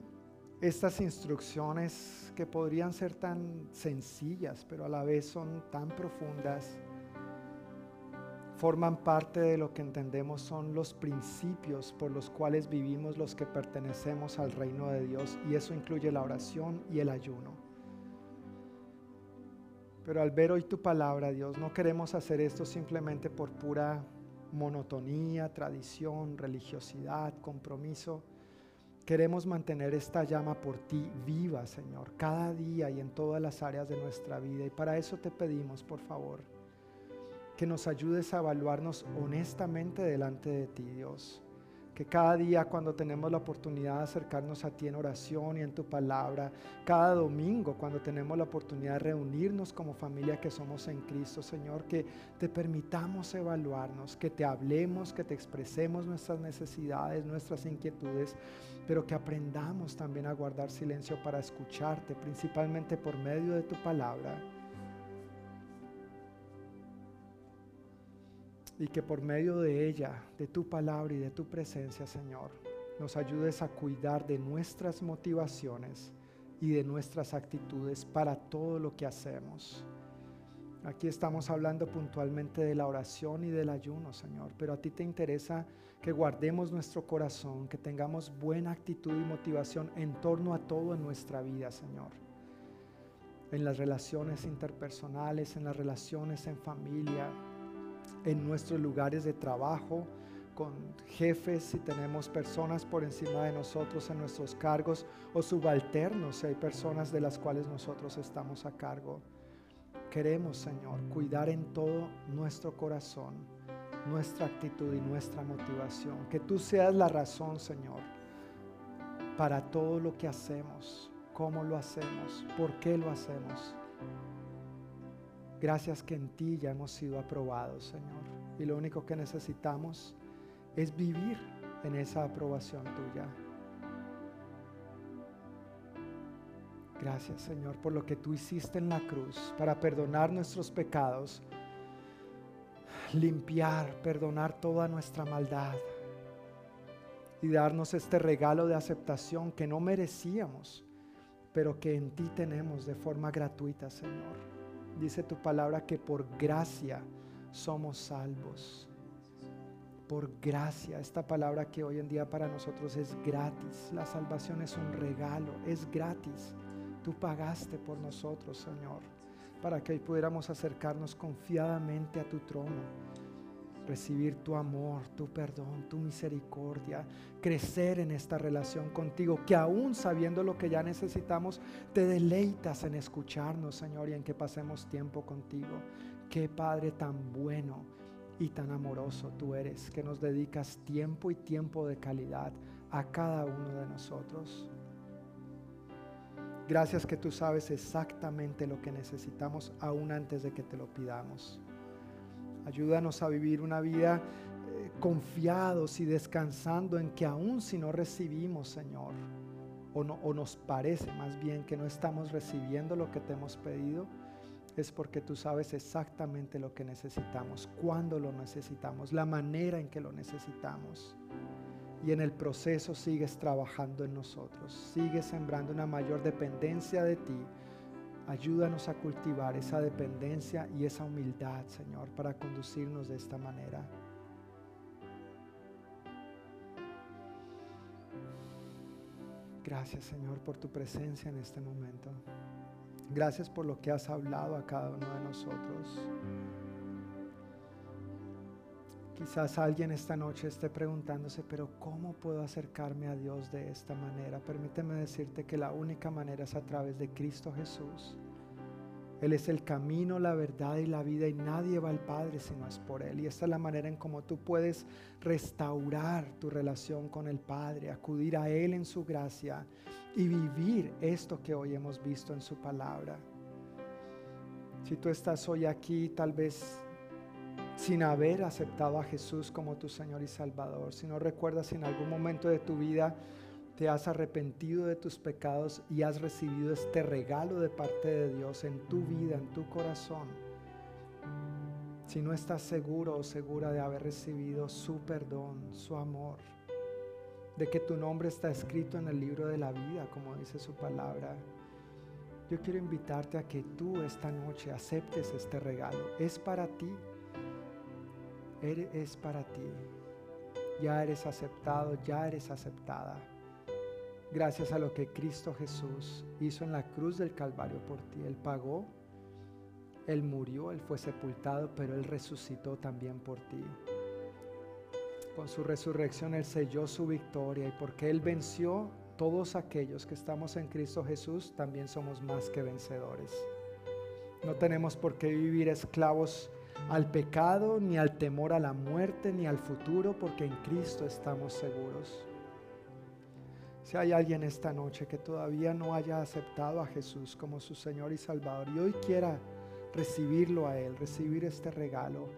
estas instrucciones que podrían ser tan sencillas, pero a la vez son tan profundas forman parte de lo que entendemos son los principios por los cuales vivimos los que pertenecemos al reino de Dios y eso incluye la oración y el ayuno. Pero al ver hoy tu palabra, Dios, no queremos hacer esto simplemente por pura monotonía, tradición, religiosidad, compromiso. Queremos mantener esta llama por ti viva, Señor, cada día y en todas las áreas de nuestra vida. Y para eso te pedimos, por favor, que nos ayudes a evaluarnos honestamente delante de ti, Dios. Que cada día cuando tenemos la oportunidad de acercarnos a ti en oración y en tu palabra, cada domingo cuando tenemos la oportunidad de reunirnos como familia que somos en Cristo, Señor, que te permitamos evaluarnos, que te hablemos, que te expresemos nuestras necesidades, nuestras inquietudes, pero que aprendamos también a guardar silencio para escucharte, principalmente por medio de tu palabra y que por medio de ella, de tu palabra y de tu presencia, Señor, nos ayudes a cuidar de nuestras motivaciones y de nuestras actitudes para todo lo que hacemos. Aquí estamos hablando puntualmente de la oración y del ayuno, Señor, pero a ti te interesa que guardemos nuestro corazón, que tengamos buena actitud y motivación en torno a todo en nuestra vida, Señor. En las relaciones interpersonales, en las relaciones en familia, en nuestros lugares de trabajo, con jefes, si tenemos personas por encima de nosotros en nuestros cargos o subalternos, si hay personas de las cuales nosotros estamos a cargo. Queremos, Señor, cuidar en todo nuestro corazón, nuestra actitud y nuestra motivación. Que tú seas la razón, Señor, para todo lo que hacemos, cómo lo hacemos, por qué lo hacemos. Gracias que en ti ya hemos sido aprobados, Señor. Y lo único que necesitamos es vivir en esa aprobación tuya. Gracias, Señor, por lo que tú hiciste en la cruz para perdonar nuestros pecados, limpiar, perdonar toda nuestra maldad y darnos este regalo de aceptación que no merecíamos, pero que en ti tenemos de forma gratuita, Señor dice tu palabra que por gracia somos salvos. Por gracia, esta palabra que hoy en día para nosotros es gratis. La salvación es un regalo, es gratis. Tú pagaste por nosotros, Señor, para que hoy pudiéramos acercarnos confiadamente a tu trono recibir tu amor, tu perdón, tu misericordia, crecer en esta relación contigo, que aún sabiendo lo que ya necesitamos, te deleitas en escucharnos, Señor, y en que pasemos tiempo contigo. Qué Padre tan bueno y tan amoroso tú eres, que nos dedicas tiempo y tiempo de calidad a cada uno de nosotros. Gracias que tú sabes exactamente lo que necesitamos aún antes de que te lo pidamos. Ayúdanos a vivir una vida eh, confiados y descansando en que aún si no recibimos, Señor, o, no, o nos parece más bien que no estamos recibiendo lo que te hemos pedido, es porque tú sabes exactamente lo que necesitamos, cuándo lo necesitamos, la manera en que lo necesitamos. Y en el proceso sigues trabajando en nosotros, sigues sembrando una mayor dependencia de ti Ayúdanos a cultivar esa dependencia y esa humildad, Señor, para conducirnos de esta manera. Gracias, Señor, por tu presencia en este momento. Gracias por lo que has hablado a cada uno de nosotros. Quizás alguien esta noche esté preguntándose, pero ¿cómo puedo acercarme a Dios de esta manera? Permíteme decirte que la única manera es a través de Cristo Jesús. Él es el camino, la verdad y la vida y nadie va al Padre si no es por Él. Y esta es la manera en cómo tú puedes restaurar tu relación con el Padre, acudir a Él en su gracia y vivir esto que hoy hemos visto en su palabra. Si tú estás hoy aquí, tal vez sin haber aceptado a Jesús como tu Señor y Salvador, si no recuerdas en algún momento de tu vida te has arrepentido de tus pecados y has recibido este regalo de parte de Dios en tu vida, en tu corazón, si no estás seguro o segura de haber recibido su perdón, su amor, de que tu nombre está escrito en el libro de la vida, como dice su palabra, yo quiero invitarte a que tú esta noche aceptes este regalo. Es para ti es para ti. Ya eres aceptado, ya eres aceptada. Gracias a lo que Cristo Jesús hizo en la cruz del Calvario por ti. Él pagó, Él murió, Él fue sepultado, pero Él resucitó también por ti. Con su resurrección Él selló su victoria y porque Él venció todos aquellos que estamos en Cristo Jesús también somos más que vencedores. No tenemos por qué vivir esclavos al pecado, ni al temor a la muerte, ni al futuro, porque en Cristo estamos seguros. Si hay alguien esta noche que todavía no haya aceptado a Jesús como su Señor y Salvador y hoy quiera recibirlo a Él, recibir este regalo,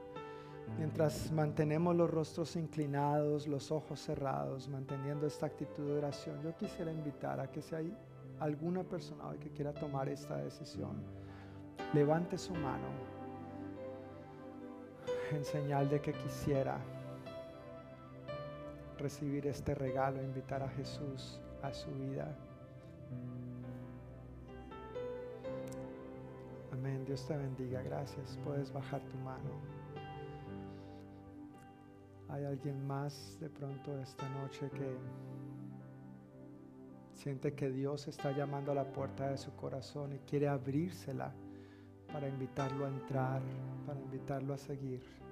mientras mantenemos los rostros inclinados, los ojos cerrados, manteniendo esta actitud de oración, yo quisiera invitar a que si hay alguna persona que quiera tomar esta decisión, levante su mano en señal de que quisiera recibir este regalo, invitar a Jesús a su vida. Amén. Dios te bendiga. Gracias. Puedes bajar tu mano. ¿Hay alguien más de pronto esta noche que siente que Dios está llamando a la puerta de su corazón y quiere abrírsela para invitarlo a entrar, para invitarlo a seguir?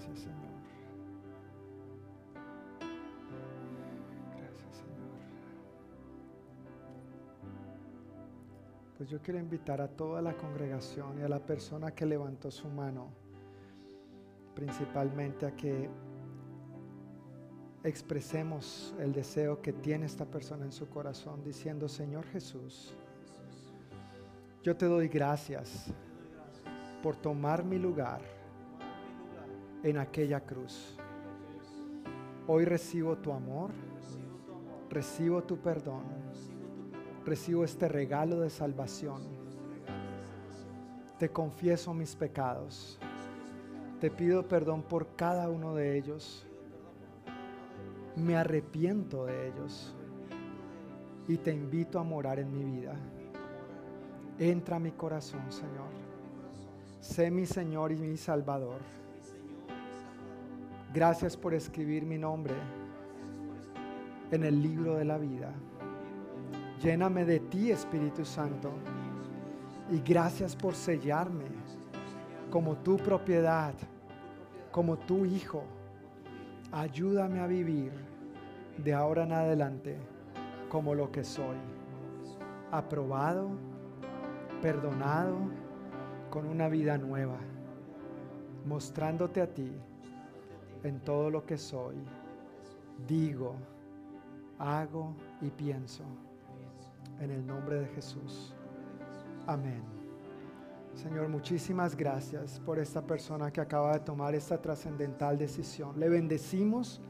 Gracias Señor. Gracias Señor. Pues yo quiero invitar a toda la congregación y a la persona que levantó su mano principalmente a que expresemos el deseo que tiene esta persona en su corazón diciendo, Señor Jesús, yo te doy gracias por tomar mi lugar en aquella cruz. Hoy recibo tu amor, recibo tu perdón, recibo este regalo de salvación. Te confieso mis pecados te pido perdón por cada uno de ellos. Me arrepiento de ellos. Y te invito a morar en mi vida. Entra a mi corazón, Señor. Sé mi Señor y mi Salvador. Gracias por escribir mi nombre en el libro de la vida. Lléname de ti, Espíritu Santo. Y gracias por sellarme como tu propiedad, como tu hijo. Ayúdame a vivir de ahora en adelante como lo que soy. Aprobado, perdonado, con una vida nueva, mostrándote a ti en todo lo que soy, digo, hago y pienso. En el nombre de Jesús. Amén. Señor, muchísimas gracias por esta persona que acaba de tomar esta trascendental decisión. Le bendecimos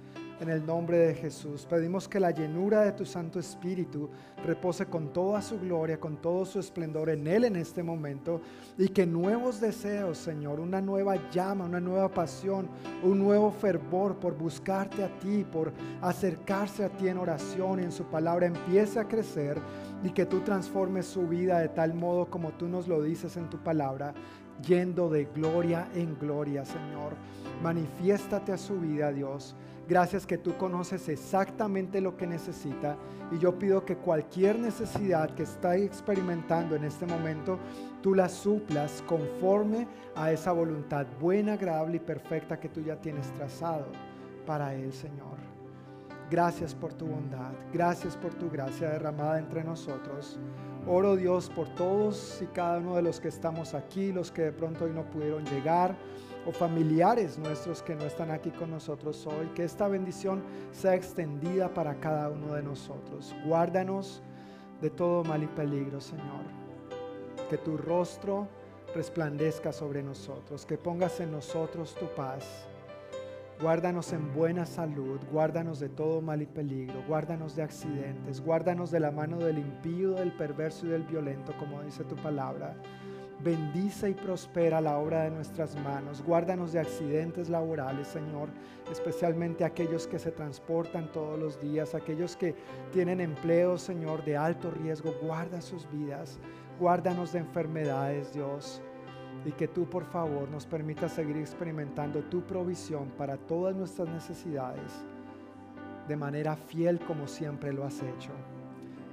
en el nombre de Jesús. Pedimos que la llenura de tu Santo Espíritu repose con toda su gloria, con todo su esplendor en Él en este momento y que nuevos deseos, Señor, una nueva llama, una nueva pasión, un nuevo fervor por buscarte a ti, por acercarse a ti en oración en su palabra empiece a crecer y que tú transformes su vida de tal modo como tú nos lo dices en tu palabra, yendo de gloria en gloria, Señor. Manifiéstate a su vida, Dios Gracias que tú conoces exactamente lo que necesita. Y yo pido que cualquier necesidad que está experimentando en este momento, tú la suplas conforme a esa voluntad buena, agradable y perfecta que tú ya tienes trazado para Él, Señor. Gracias por tu bondad. Gracias por tu gracia derramada entre nosotros. Oro Dios por todos y cada uno de los que estamos aquí, los que de pronto hoy no pudieron llegar o familiares nuestros que no están aquí con nosotros hoy. Que esta bendición sea extendida para cada uno de nosotros. Guárdanos de todo mal y peligro, Señor. Que tu rostro resplandezca sobre nosotros, que pongas en nosotros tu paz. Guárdanos en buena salud, guárdanos de todo mal y peligro, guárdanos de accidentes, guárdanos de la mano del impío, del perverso y del violento, como dice tu palabra. Bendice y prospera la obra de nuestras manos. Guárdanos de accidentes laborales, Señor, especialmente aquellos que se transportan todos los días, aquellos que tienen empleos, Señor, de alto riesgo. Guarda sus vidas. Guárdanos de enfermedades, Dios. Y que tú, por favor, nos permitas seguir experimentando tu provisión para todas nuestras necesidades de manera fiel como siempre lo has hecho.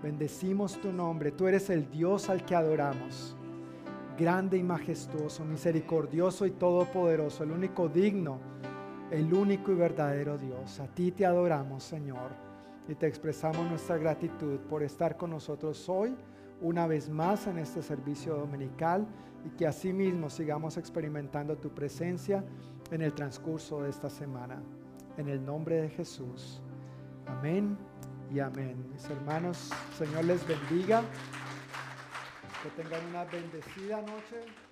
Bendecimos tu nombre. Tú eres el Dios al que adoramos grande y majestuoso, misericordioso y todopoderoso, el único digno el único y verdadero Dios. A ti te adoramos, Señor, y te expresamos nuestra gratitud por estar con nosotros hoy, una vez más en este servicio dominical, y que asimismo sigamos experimentando tu presencia en el transcurso de esta semana. En el nombre de Jesús. Amén y amén. Mis hermanos, Señor les bendiga. Que tengan una bendecida noche.